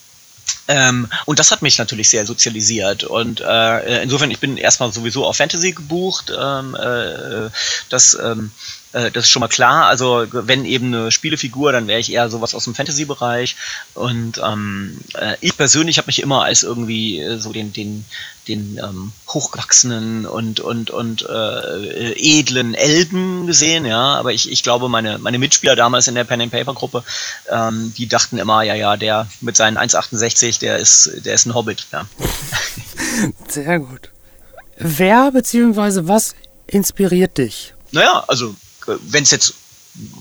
Ähm, und das hat mich natürlich sehr sozialisiert. Und äh, insofern, ich bin erstmal sowieso auf Fantasy gebucht. Ähm, äh, das, ähm, äh, das ist schon mal klar. Also wenn eben eine Spielefigur, dann wäre ich eher sowas aus dem Fantasy-Bereich. Und ähm, äh, ich persönlich habe mich immer als irgendwie äh, so den, den, den ähm, hochgewachsenen und und und äh, edlen Elben gesehen, ja. Aber ich, ich glaube, meine meine Mitspieler damals in der Pen and Paper Gruppe, ähm, die dachten immer, ja ja, der mit seinen 1,68, der ist der ist ein Hobbit, ja. Sehr gut. Wer bzw. was inspiriert dich? Naja, also wenn es jetzt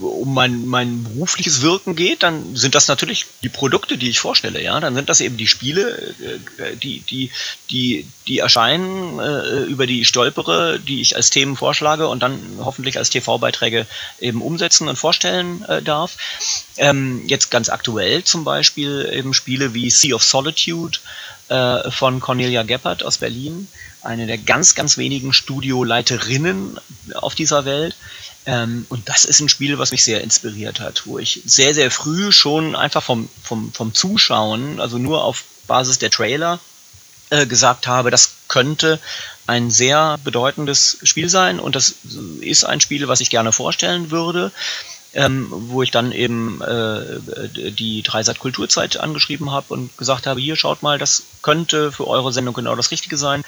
um mein, mein berufliches Wirken geht, dann sind das natürlich die Produkte, die ich vorstelle, ja. Dann sind das eben die Spiele, äh, die, die, die, die erscheinen, äh, über die ich stolpere, die ich als Themen vorschlage und dann hoffentlich als TV-Beiträge eben umsetzen und vorstellen äh, darf. Ähm, jetzt ganz aktuell zum Beispiel eben Spiele wie Sea of Solitude äh, von Cornelia Geppert aus Berlin, eine der ganz, ganz wenigen Studioleiterinnen auf dieser Welt ähm, und das ist ein Spiel, was mich sehr inspiriert hat, wo ich sehr, sehr früh schon einfach vom, vom, vom Zuschauen, also nur auf Basis der Trailer, äh, gesagt habe, das könnte ein sehr bedeutendes Spiel sein und das ist ein Spiel, was ich gerne vorstellen würde. Ähm, wo ich dann eben äh, die Dreisat Kulturzeit angeschrieben habe und gesagt habe, hier schaut mal, das könnte für eure Sendung genau das Richtige sein.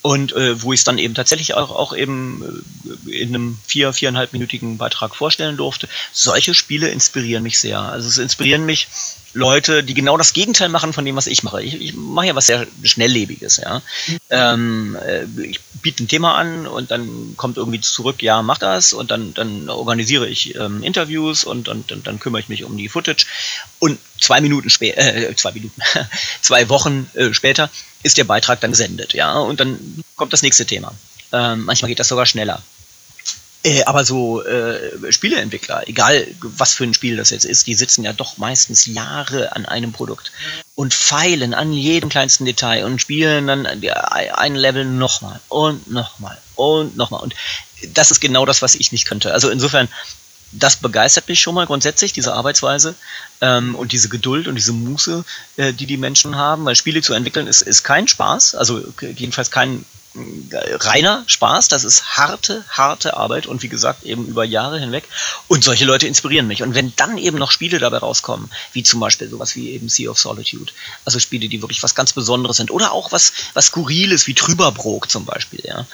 Und äh, wo ich es dann eben tatsächlich auch, auch eben äh, in einem vier, viereinhalbminütigen Beitrag vorstellen durfte. Solche Spiele inspirieren mich sehr. Also es inspirieren mich Leute, die genau das Gegenteil machen von dem, was ich mache. Ich, ich mache ja was sehr Schnelllebiges, ja. Ähm, äh, ich biete ein Thema an und dann kommt irgendwie zurück, ja, mach das und dann, dann organisiere ich ähm, Interviews und, und, und, dann kümmere ich mich um die Footage und zwei Minuten später, äh, zwei Minuten, zwei Wochen äh, später ist der Beitrag dann gesendet, ja, und dann kommt das nächste Thema. Ähm, manchmal geht das sogar schneller. Äh, aber so äh, Spieleentwickler, egal was für ein Spiel das jetzt ist, die sitzen ja doch meistens Jahre an einem Produkt und feilen an jedem kleinsten Detail und spielen dann ein Level nochmal und nochmal und nochmal. Und das ist genau das, was ich nicht könnte. Also insofern, das begeistert mich schon mal grundsätzlich, diese Arbeitsweise ähm, und diese Geduld und diese Muße, äh, die die Menschen haben, weil Spiele zu entwickeln ist, ist kein Spaß, also jedenfalls kein reiner Spaß, das ist harte, harte Arbeit und wie gesagt eben über Jahre hinweg. Und solche Leute inspirieren mich. Und wenn dann eben noch Spiele dabei rauskommen, wie zum Beispiel sowas wie eben Sea of Solitude, also Spiele, die wirklich was ganz Besonderes sind oder auch was, was Skurriles wie Trüberbrook zum Beispiel, ja,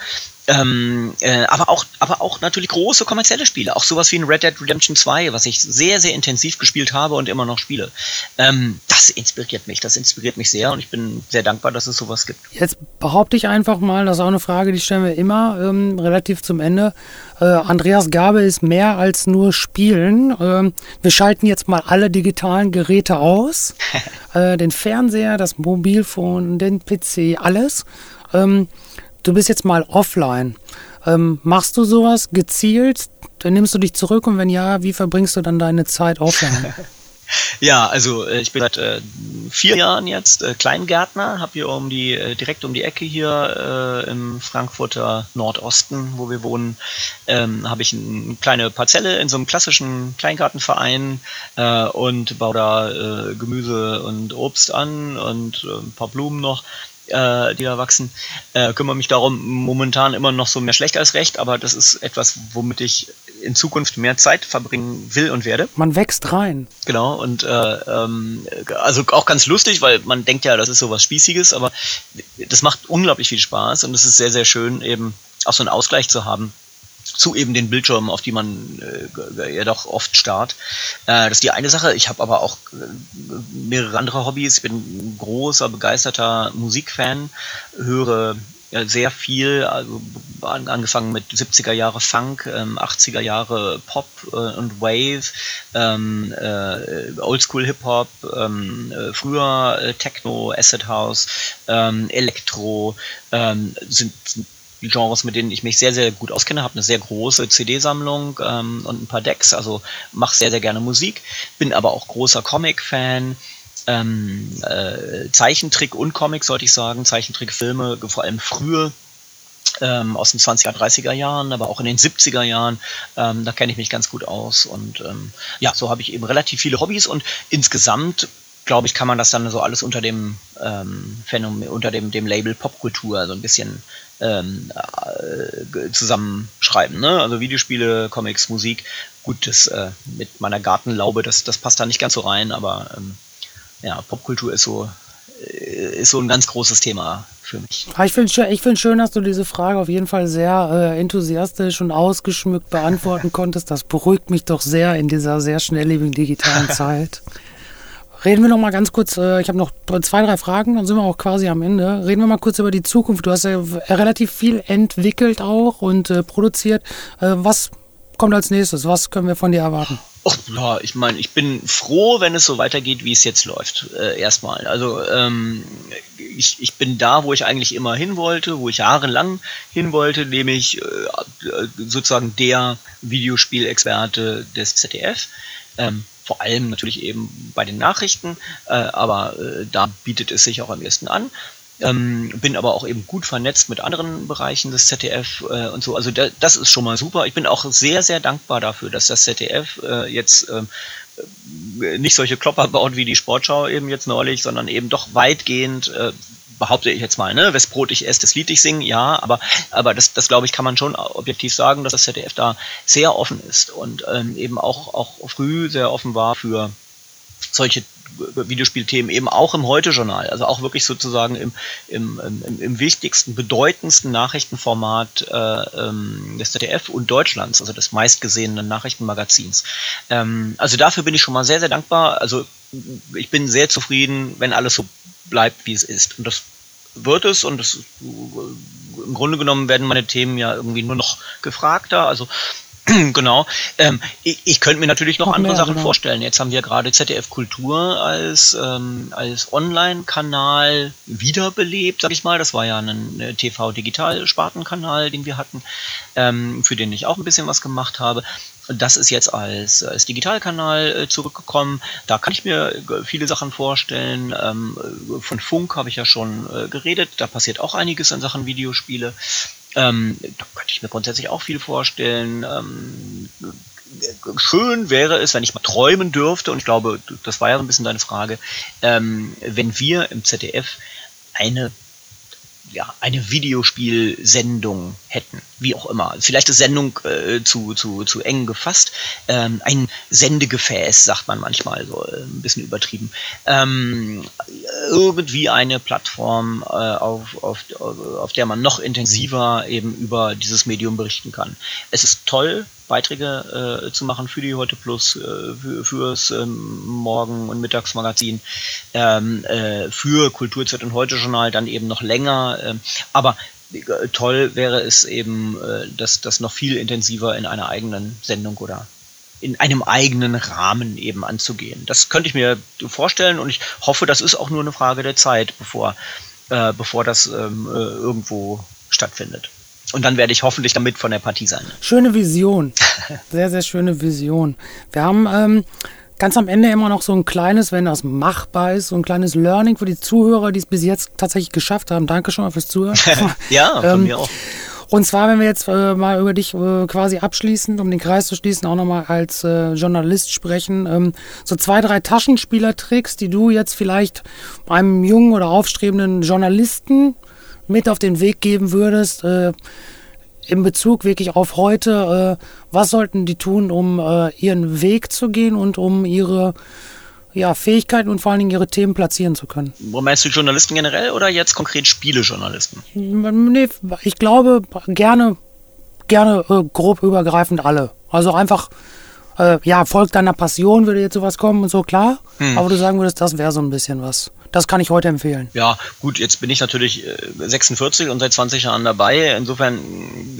ähm, äh, aber auch, aber auch natürlich große kommerzielle Spiele, auch sowas wie ein Red Dead Redemption 2, was ich sehr, sehr intensiv gespielt habe und immer noch spiele. Ähm, das inspiriert mich, das inspiriert mich sehr und ich bin sehr dankbar, dass es sowas gibt. Jetzt behaupte ich einfach mal, das ist auch eine Frage, die stellen wir immer ähm, relativ zum Ende. Äh, Andreas Gabe ist mehr als nur Spielen. Ähm, wir schalten jetzt mal alle digitalen Geräte aus. äh, den Fernseher, das Mobilfon, den PC, alles. Du bist jetzt mal offline. Ähm, machst du sowas gezielt? Dann nimmst du dich zurück und wenn ja, wie verbringst du dann deine Zeit offline? Ja, also äh, ich bin seit äh, vier Jahren jetzt äh, Kleingärtner, habe hier um die äh, direkt um die Ecke hier äh, im Frankfurter Nordosten, wo wir wohnen, ähm, habe ich eine kleine Parzelle in so einem klassischen Kleingartenverein äh, und baue da äh, Gemüse und Obst an und äh, ein paar Blumen noch äh, die da wachsen. Äh, kümmere mich darum momentan immer noch so mehr schlecht als recht, aber das ist etwas, womit ich in Zukunft mehr Zeit verbringen will und werde. Man wächst rein. Genau, und äh, ähm, also auch ganz lustig, weil man denkt ja, das ist so was Spießiges, aber das macht unglaublich viel Spaß und es ist sehr, sehr schön, eben auch so einen Ausgleich zu haben zu eben den Bildschirmen, auf die man äh, ja doch oft starrt. Äh, das ist die eine Sache. Ich habe aber auch äh, mehrere andere Hobbys. Ich bin ein großer, begeisterter Musikfan, höre ja, sehr viel, also angefangen mit 70er Jahre Funk, ähm, 80er Jahre Pop äh, und Wave, ähm, äh, Oldschool Hip Hop, ähm, äh, früher äh, Techno, Acid House, ähm, Elektro, ähm, sind, sind Genres, mit denen ich mich sehr, sehr gut auskenne, habe eine sehr große CD-Sammlung ähm, und ein paar Decks, also mache sehr, sehr gerne Musik, bin aber auch großer Comic-Fan. Ähm, äh, Zeichentrick und Comic, sollte ich sagen, Zeichentrickfilme, vor allem frühe ähm, aus den 20er, 30er Jahren, aber auch in den 70er Jahren. Ähm, da kenne ich mich ganz gut aus. Und ähm, ja, so habe ich eben relativ viele Hobbys und insgesamt glaube ich, kann man das dann so alles unter dem ähm, Phänomen, unter dem, dem Label Popkultur so ein bisschen ähm, äh, zusammenschreiben. Ne? Also Videospiele, Comics, Musik. Gut, das äh, mit meiner Gartenlaube, das, das passt da nicht ganz so rein, aber ähm, ja, Popkultur ist so, äh, ist so ein ganz großes Thema für mich. Ich finde ich find schön, dass du diese Frage auf jeden Fall sehr äh, enthusiastisch und ausgeschmückt beantworten konntest. Das beruhigt mich doch sehr in dieser sehr schnelllebigen digitalen Zeit. Reden wir noch mal ganz kurz, äh, ich habe noch zwei, drei Fragen, dann sind wir auch quasi am Ende. Reden wir mal kurz über die Zukunft. Du hast ja relativ viel entwickelt auch und äh, produziert. Äh, was kommt als nächstes? Was können wir von dir erwarten? Och, ja, ich meine, ich bin froh, wenn es so weitergeht, wie es jetzt läuft. Äh, erstmal. Also ähm, ich, ich bin da, wo ich eigentlich immer hin wollte, wo ich jahrelang hin wollte, nämlich äh, sozusagen der Videospielexperte des ZDF. Ähm, vor allem natürlich eben bei den Nachrichten, äh, aber äh, da bietet es sich auch am ehesten an. Ähm, bin aber auch eben gut vernetzt mit anderen Bereichen des ZDF äh, und so. Also da, das ist schon mal super. Ich bin auch sehr, sehr dankbar dafür, dass das ZDF äh, jetzt ähm, äh, nicht solche Klopper baut wie die Sportschau eben jetzt neulich, sondern eben doch weitgehend äh, behaupte ich jetzt mal, ne, wes Brot ich esse, das Lied ich singe, ja, aber, aber das, das glaube ich, kann man schon objektiv sagen, dass das ZDF da sehr offen ist und ähm, eben auch, auch früh sehr offen war für solche Videospielthemen eben auch im Heute-Journal, also auch wirklich sozusagen im, im, im, im wichtigsten, bedeutendsten Nachrichtenformat äh, ähm, des ZDF und Deutschlands, also des meistgesehenen Nachrichtenmagazins. Ähm, also dafür bin ich schon mal sehr, sehr dankbar. Also ich bin sehr zufrieden, wenn alles so bleibt, wie es ist. Und das wird es und das, im Grunde genommen werden meine Themen ja irgendwie nur noch gefragter. Also genau. Ähm, ich, ich könnte mir natürlich noch, noch andere mehr, Sachen genau. vorstellen. Jetzt haben wir gerade ZDF Kultur als, ähm, als Online-Kanal wiederbelebt, sag ich mal. Das war ja ein äh, TV-Digital-Spartenkanal, den wir hatten, ähm, für den ich auch ein bisschen was gemacht habe. Das ist jetzt als, als Digitalkanal äh, zurückgekommen. Da kann ich mir äh, viele Sachen vorstellen. Ähm, von Funk habe ich ja schon äh, geredet. Da passiert auch einiges in Sachen Videospiele. Ähm, da könnte ich mir grundsätzlich auch viel vorstellen. Ähm, schön wäre es, wenn ich mal träumen dürfte, und ich glaube, das war ja so ein bisschen deine Frage, ähm, wenn wir im ZDF eine ja, eine Videospielsendung hätten, wie auch immer. Vielleicht ist Sendung äh, zu, zu, zu eng gefasst. Ähm, ein Sendegefäß, sagt man manchmal, so äh, ein bisschen übertrieben. Ähm, irgendwie eine Plattform, äh, auf, auf, auf der man noch intensiver eben über dieses Medium berichten kann. Es ist toll, Beiträge äh, zu machen für die Heute Plus, äh, für, fürs ähm, Morgen- und Mittagsmagazin, ähm, äh, für Kulturzeit und Heute Journal dann eben noch länger. Äh, aber toll wäre es eben, äh, das, das noch viel intensiver in einer eigenen Sendung oder in einem eigenen Rahmen eben anzugehen. Das könnte ich mir vorstellen und ich hoffe, das ist auch nur eine Frage der Zeit, bevor, äh, bevor das ähm, äh, irgendwo stattfindet. Und dann werde ich hoffentlich damit von der Partie sein. Schöne Vision. Sehr, sehr schöne Vision. Wir haben ähm, ganz am Ende immer noch so ein kleines, wenn das machbar ist, so ein kleines Learning für die Zuhörer, die es bis jetzt tatsächlich geschafft haben. Danke schon mal fürs Zuhören. ja, von ähm, mir auch. Und zwar, wenn wir jetzt äh, mal über dich äh, quasi abschließend, um den Kreis zu schließen, auch nochmal als äh, Journalist sprechen, ähm, so zwei, drei Taschenspielertricks, die du jetzt vielleicht einem jungen oder aufstrebenden Journalisten mit auf den Weg geben würdest, äh, in Bezug wirklich auf heute, äh, was sollten die tun, um äh, ihren Weg zu gehen und um ihre ja, Fähigkeiten und vor allen Dingen ihre Themen platzieren zu können. Wo meinst du Journalisten generell oder jetzt konkret Spielejournalisten? Nee, ich glaube gerne, gerne äh, grob übergreifend alle. Also einfach, äh, ja, Volk deiner Passion würde jetzt sowas kommen und so, klar. Hm. Aber du sagen würdest, das wäre so ein bisschen was. Das kann ich heute empfehlen. Ja, gut, jetzt bin ich natürlich 46 äh, und seit 20 Jahren dabei. Insofern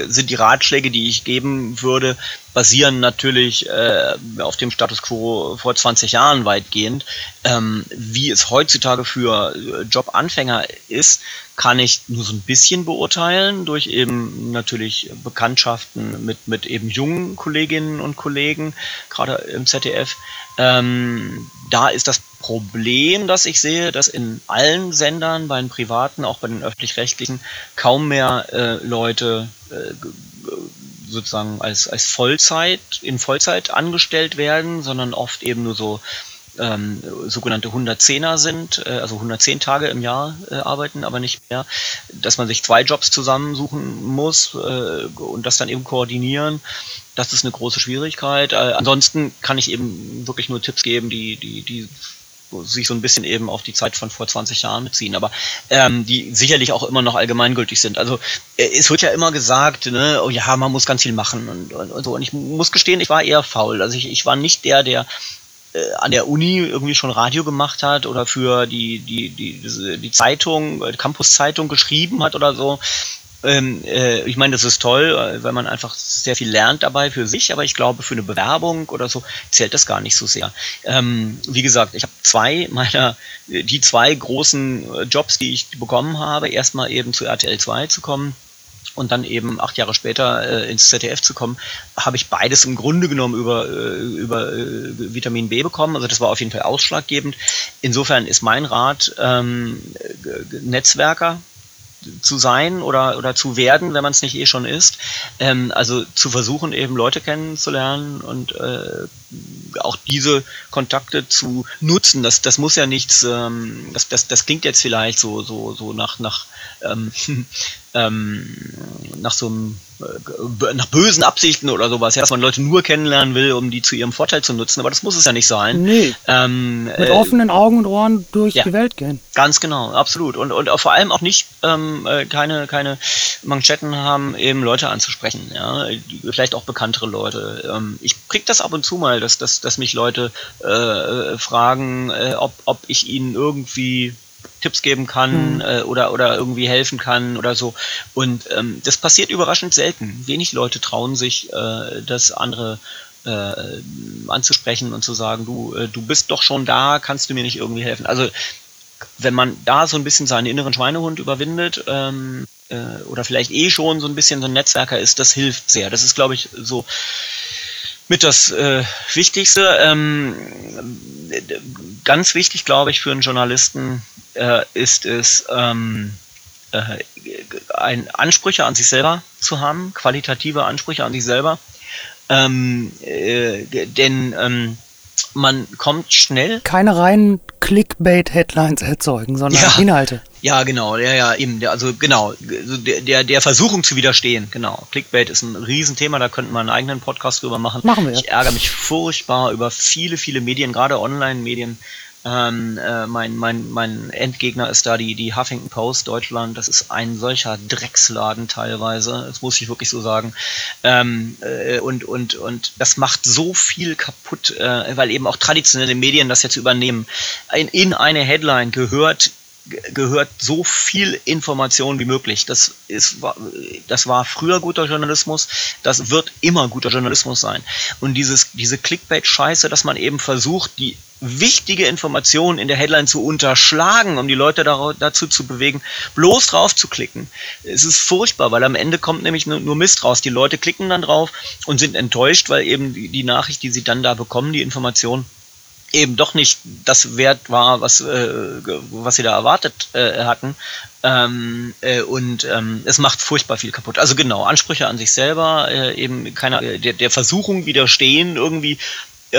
sind die Ratschläge, die ich geben würde, basieren natürlich äh, auf dem Status quo vor 20 Jahren weitgehend. Ähm, wie es heutzutage für äh, Jobanfänger ist, kann ich nur so ein bisschen beurteilen durch eben natürlich Bekanntschaften mit, mit eben jungen Kolleginnen und Kollegen, gerade im ZDF. Ähm, da ist das Problem, das ich sehe, dass in allen Sendern, bei den privaten, auch bei den öffentlich-rechtlichen, kaum mehr äh, Leute äh, sozusagen als, als Vollzeit, in Vollzeit angestellt werden, sondern oft eben nur so ähm, sogenannte 110er sind, äh, also 110 Tage im Jahr äh, arbeiten, aber nicht mehr, dass man sich zwei Jobs zusammensuchen muss äh, und das dann eben koordinieren. Das ist eine große Schwierigkeit. Äh, ansonsten kann ich eben wirklich nur Tipps geben, die, die, die sich so ein bisschen eben auf die Zeit von vor 20 Jahren beziehen, aber ähm, die sicherlich auch immer noch allgemeingültig sind. Also äh, es wird ja immer gesagt, ne, oh ja, man muss ganz viel machen und, und, und so. Und ich muss gestehen, ich war eher faul. Also ich, ich war nicht der, der äh, an der Uni irgendwie schon Radio gemacht hat oder für die, die, die, die Zeitung, äh, Campus-Zeitung geschrieben hat oder so. Ähm, äh, ich meine, das ist toll, äh, weil man einfach sehr viel lernt dabei für sich, aber ich glaube, für eine Bewerbung oder so zählt das gar nicht so sehr. Ähm, wie gesagt, ich habe zwei meiner, die zwei großen Jobs, die ich bekommen habe, erstmal eben zu RTL 2 zu kommen und dann eben acht Jahre später äh, ins ZDF zu kommen, habe ich beides im Grunde genommen über, äh, über äh, Vitamin B bekommen. Also das war auf jeden Fall ausschlaggebend. Insofern ist mein Rat ähm, Netzwerker zu sein oder, oder zu werden, wenn man es nicht eh schon ist. Ähm, also zu versuchen, eben Leute kennenzulernen und äh, auch diese Kontakte zu nutzen. Das, das muss ja nichts, ähm, das, das, das klingt jetzt vielleicht so, so, so nach, nach ähm, ähm, nach so einem äh, nach bösen Absichten oder sowas, ja, dass man Leute nur kennenlernen will, um die zu ihrem Vorteil zu nutzen, aber das muss es ja nicht sein. Nee. Ähm, Mit äh, offenen Augen und Ohren durch ja, die Welt gehen. Ganz genau, absolut. Und, und vor allem auch nicht ähm, äh, keine, keine Manschetten haben, eben Leute anzusprechen, ja, vielleicht auch bekanntere Leute. Ähm, ich krieg das ab und zu mal, dass, dass, dass mich Leute äh, fragen, äh, ob, ob ich ihnen irgendwie Tipps geben kann mhm. äh, oder, oder irgendwie helfen kann oder so. Und ähm, das passiert überraschend selten. Wenig Leute trauen sich, äh, das andere äh, anzusprechen und zu sagen, du, äh, du bist doch schon da, kannst du mir nicht irgendwie helfen. Also wenn man da so ein bisschen seinen inneren Schweinehund überwindet ähm, äh, oder vielleicht eh schon so ein bisschen so ein Netzwerker ist, das hilft sehr. Das ist, glaube ich, so mit das äh, Wichtigste. Ähm, ganz wichtig, glaube ich, für einen Journalisten äh, ist es, ähm, äh, ein Ansprüche an sich selber zu haben, qualitative Ansprüche an sich selber. Ähm, äh, denn ähm, man kommt schnell. Keine reinen Clickbait-Headlines erzeugen, sondern ja, Inhalte. Ja, genau, ja, ja, eben, also genau, der, der, der Versuchung zu widerstehen, genau. Clickbait ist ein Riesenthema, da könnten wir einen eigenen Podcast drüber machen. Machen wir. Ich ärgere mich furchtbar über viele, viele Medien, gerade Online-Medien, ähm, äh, mein, mein, mein Endgegner ist da die, die Huffington Post Deutschland. Das ist ein solcher Drecksladen teilweise. Das muss ich wirklich so sagen. Ähm, äh, und, und, und das macht so viel kaputt, äh, weil eben auch traditionelle Medien das jetzt übernehmen. In, in eine Headline gehört gehört so viel Information wie möglich. Das ist, das war früher guter Journalismus, das wird immer guter Journalismus sein. Und dieses, diese Clickbait-Scheiße, dass man eben versucht, die wichtige Information in der Headline zu unterschlagen, um die Leute dazu zu bewegen, bloß drauf zu klicken. Es ist furchtbar, weil am Ende kommt nämlich nur Mist raus. Die Leute klicken dann drauf und sind enttäuscht, weil eben die, die Nachricht, die sie dann da bekommen, die Information, eben doch nicht das Wert war, was, äh, was sie da erwartet äh, hatten. Ähm, äh, und ähm, es macht furchtbar viel kaputt. Also genau, Ansprüche an sich selber, äh, eben keiner der, der Versuchung widerstehen, irgendwie äh,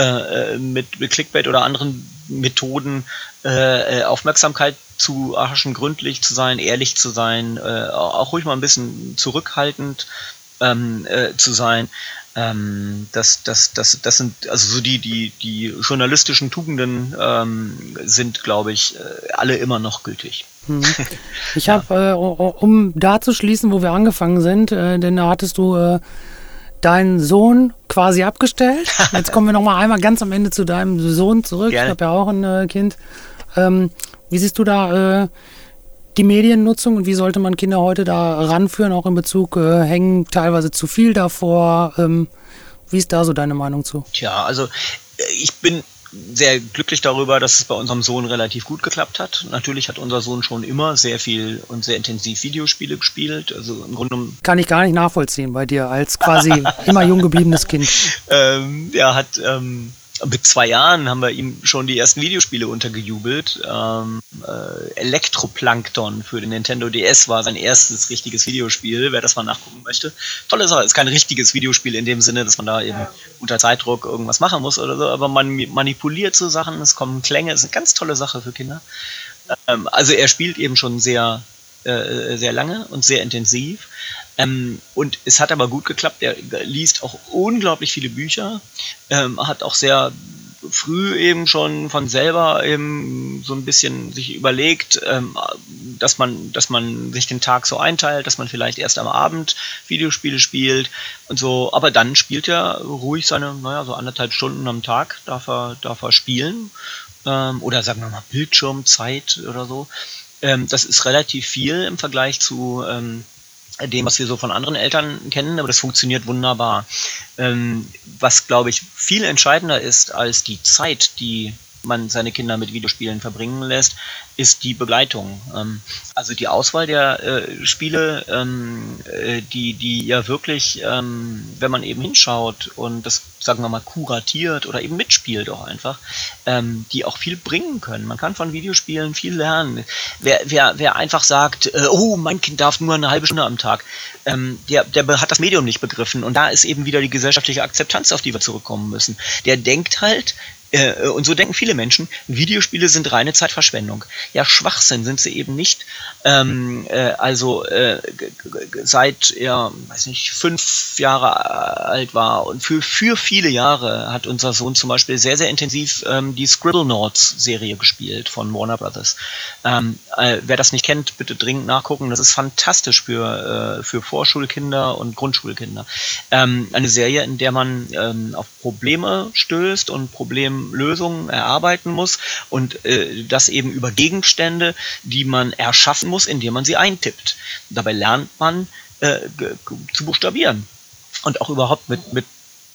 äh, mit, mit Clickbait oder anderen Methoden äh, Aufmerksamkeit zu erhaschen, gründlich zu sein, ehrlich zu sein, äh, auch ruhig mal ein bisschen zurückhaltend ähm, äh, zu sein. Ähm, das, das, das, das sind also so die, die, die journalistischen Tugenden ähm, sind, glaube ich, äh, alle immer noch gültig. Mhm. Ich habe, äh, um da zu schließen, wo wir angefangen sind, äh, denn da hattest du äh, deinen Sohn quasi abgestellt. Jetzt kommen wir noch mal einmal ganz am Ende zu deinem Sohn zurück. Gerne. Ich habe ja auch ein äh, Kind. Ähm, wie siehst du da äh, die Mediennutzung und wie sollte man Kinder heute da ranführen, auch in Bezug, äh, hängen teilweise zu viel davor? Ähm, wie ist da so deine Meinung zu? Tja, also äh, ich bin sehr glücklich darüber, dass es bei unserem Sohn relativ gut geklappt hat. Natürlich hat unser Sohn schon immer sehr viel und sehr intensiv Videospiele gespielt. Also im Grunde kann ich gar nicht nachvollziehen bei dir als quasi immer jung gebliebenes Kind. Ähm, er hat ähm, mit zwei Jahren haben wir ihm schon die ersten Videospiele untergejubelt. Ähm, äh, Elektroplankton für den Nintendo DS war sein erstes richtiges Videospiel, wer das mal nachgucken möchte. Tolle Sache, ist kein richtiges Videospiel in dem Sinne, dass man da eben unter Zeitdruck irgendwas machen muss oder so, aber man manipuliert so Sachen, es kommen Klänge, ist eine ganz tolle Sache für Kinder. Ähm, also er spielt eben schon sehr, äh, sehr lange und sehr intensiv. Ähm, und es hat aber gut geklappt. Er liest auch unglaublich viele Bücher, ähm, hat auch sehr früh eben schon von selber eben so ein bisschen sich überlegt, ähm, dass man, dass man sich den Tag so einteilt, dass man vielleicht erst am Abend Videospiele spielt und so, aber dann spielt er ruhig seine, naja, so anderthalb Stunden am Tag darf er, darf er spielen. Ähm, oder sagen wir mal Bildschirmzeit oder so. Ähm, das ist relativ viel im Vergleich zu ähm, dem, was wir so von anderen Eltern kennen, aber das funktioniert wunderbar. Ähm, was, glaube ich, viel entscheidender ist als die Zeit, die man seine Kinder mit Videospielen verbringen lässt, ist die Begleitung. Ähm, also die Auswahl der äh, Spiele, ähm, äh, die, die ja wirklich, ähm, wenn man eben hinschaut und das, sagen wir mal, kuratiert oder eben mitspielt auch einfach, ähm, die auch viel bringen können. Man kann von Videospielen viel lernen. Wer, wer, wer einfach sagt, äh, oh, mein Kind darf nur eine halbe Stunde am Tag, ähm, der, der hat das Medium nicht begriffen. Und da ist eben wieder die gesellschaftliche Akzeptanz, auf die wir zurückkommen müssen. Der denkt halt, äh, und so denken viele Menschen, Videospiele sind reine Zeitverschwendung. Ja, Schwachsinn sind sie eben nicht. Ähm, äh, also äh, seit er, weiß nicht, fünf Jahre alt war und für, für viele Jahre hat unser Sohn zum Beispiel sehr, sehr intensiv ähm, die Scribble Notes Serie gespielt von Warner Brothers. Ähm, äh, wer das nicht kennt, bitte dringend nachgucken. Das ist fantastisch für, äh, für Vorschulkinder und Grundschulkinder. Ähm, eine Serie, in der man ähm, auf Probleme stößt und Probleme Lösungen erarbeiten muss und äh, das eben über Gegenstände, die man erschaffen muss, indem man sie eintippt. Dabei lernt man äh, zu buchstabieren und auch überhaupt mit, mit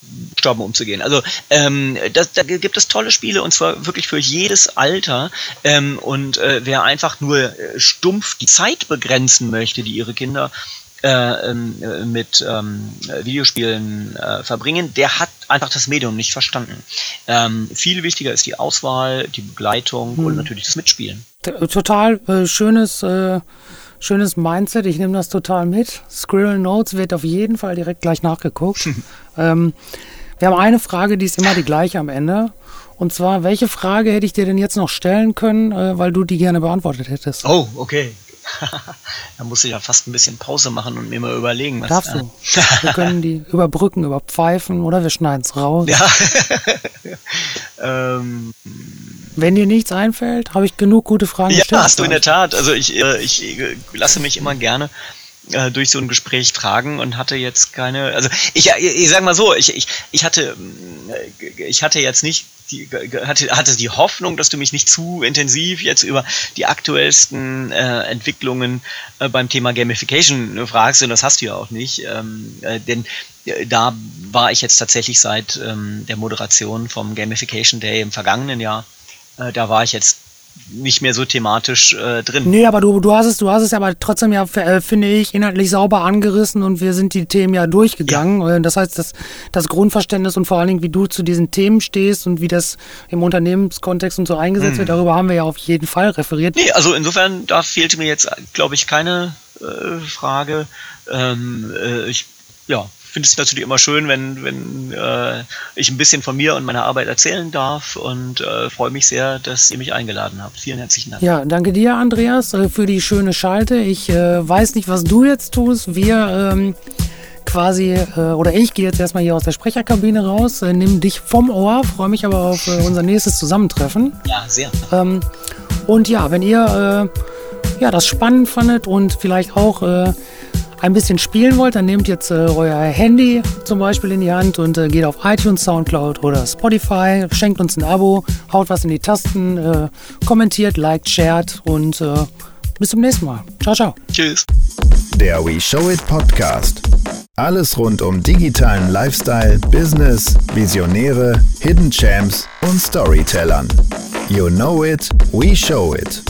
Buchstaben umzugehen. Also ähm, das, da gibt es tolle Spiele und zwar wirklich für jedes Alter. Ähm, und äh, wer einfach nur äh, stumpf die Zeit begrenzen möchte, die ihre Kinder äh, ähm, äh, mit ähm, Videospielen äh, verbringen, der hat einfach das Medium nicht verstanden. Ähm, viel wichtiger ist die Auswahl, die Begleitung hm. und natürlich das Mitspielen. Total äh, schönes, äh, schönes Mindset. Ich nehme das total mit. Squirrel Notes wird auf jeden Fall direkt gleich nachgeguckt. ähm, wir haben eine Frage, die ist immer die gleiche am Ende. Und zwar, welche Frage hätte ich dir denn jetzt noch stellen können, weil du die gerne beantwortet hättest? Oh, okay. da muss ich ja fast ein bisschen Pause machen und mir mal überlegen. Was Darfst du. wir können die überbrücken, überpfeifen oder wir schneiden es raus. Ja. ähm, Wenn dir nichts einfällt, habe ich genug gute Fragen ja, gestellt. Ja, hast du in der Tat. Also ich, äh, ich äh, lasse mich immer gerne äh, durch so ein Gespräch tragen und hatte jetzt keine, also ich, ich, ich sag mal so, ich, ich, ich hatte, ich hatte jetzt nicht die, hatte, hatte die Hoffnung, dass du mich nicht zu intensiv jetzt über die aktuellsten äh, Entwicklungen äh, beim Thema Gamification fragst, und das hast du ja auch nicht. Ähm, äh, denn äh, da war ich jetzt tatsächlich seit ähm, der Moderation vom Gamification Day im vergangenen Jahr, äh, da war ich jetzt nicht mehr so thematisch äh, drin. Nee, aber du, du hast es, du hast es aber trotzdem ja, äh, finde ich, inhaltlich sauber angerissen und wir sind die Themen ja durchgegangen. Ja. Das heißt, das, das Grundverständnis und vor allen Dingen, wie du zu diesen Themen stehst und wie das im Unternehmenskontext und so eingesetzt hm. wird, darüber haben wir ja auf jeden Fall referiert. Nee, also insofern, da fehlte mir jetzt, glaube ich, keine äh, Frage. Ähm, äh, ich ja, finde es natürlich immer schön, wenn, wenn äh, ich ein bisschen von mir und meiner Arbeit erzählen darf und äh, freue mich sehr, dass ihr mich eingeladen habt. Vielen herzlichen Dank. Ja, danke dir, Andreas, äh, für die schöne Schalte. Ich äh, weiß nicht, was du jetzt tust. Wir ähm, quasi, äh, oder ich gehe jetzt erstmal hier aus der Sprecherkabine raus, äh, nimm dich vom Ohr, freue mich aber auf äh, unser nächstes Zusammentreffen. Ja, sehr. Ähm, und ja, wenn ihr ja, das spannend fandet und vielleicht auch ein bisschen spielen wollt, dann nehmt jetzt äh, euer Handy zum Beispiel in die Hand und äh, geht auf iTunes, Soundcloud oder Spotify, schenkt uns ein Abo, haut was in die Tasten, äh, kommentiert, liked, shared und äh, bis zum nächsten Mal. Ciao, ciao. Tschüss. Der We Show It Podcast. Alles rund um digitalen Lifestyle, Business, Visionäre, Hidden Champs und Storytellern. You know it, we show it.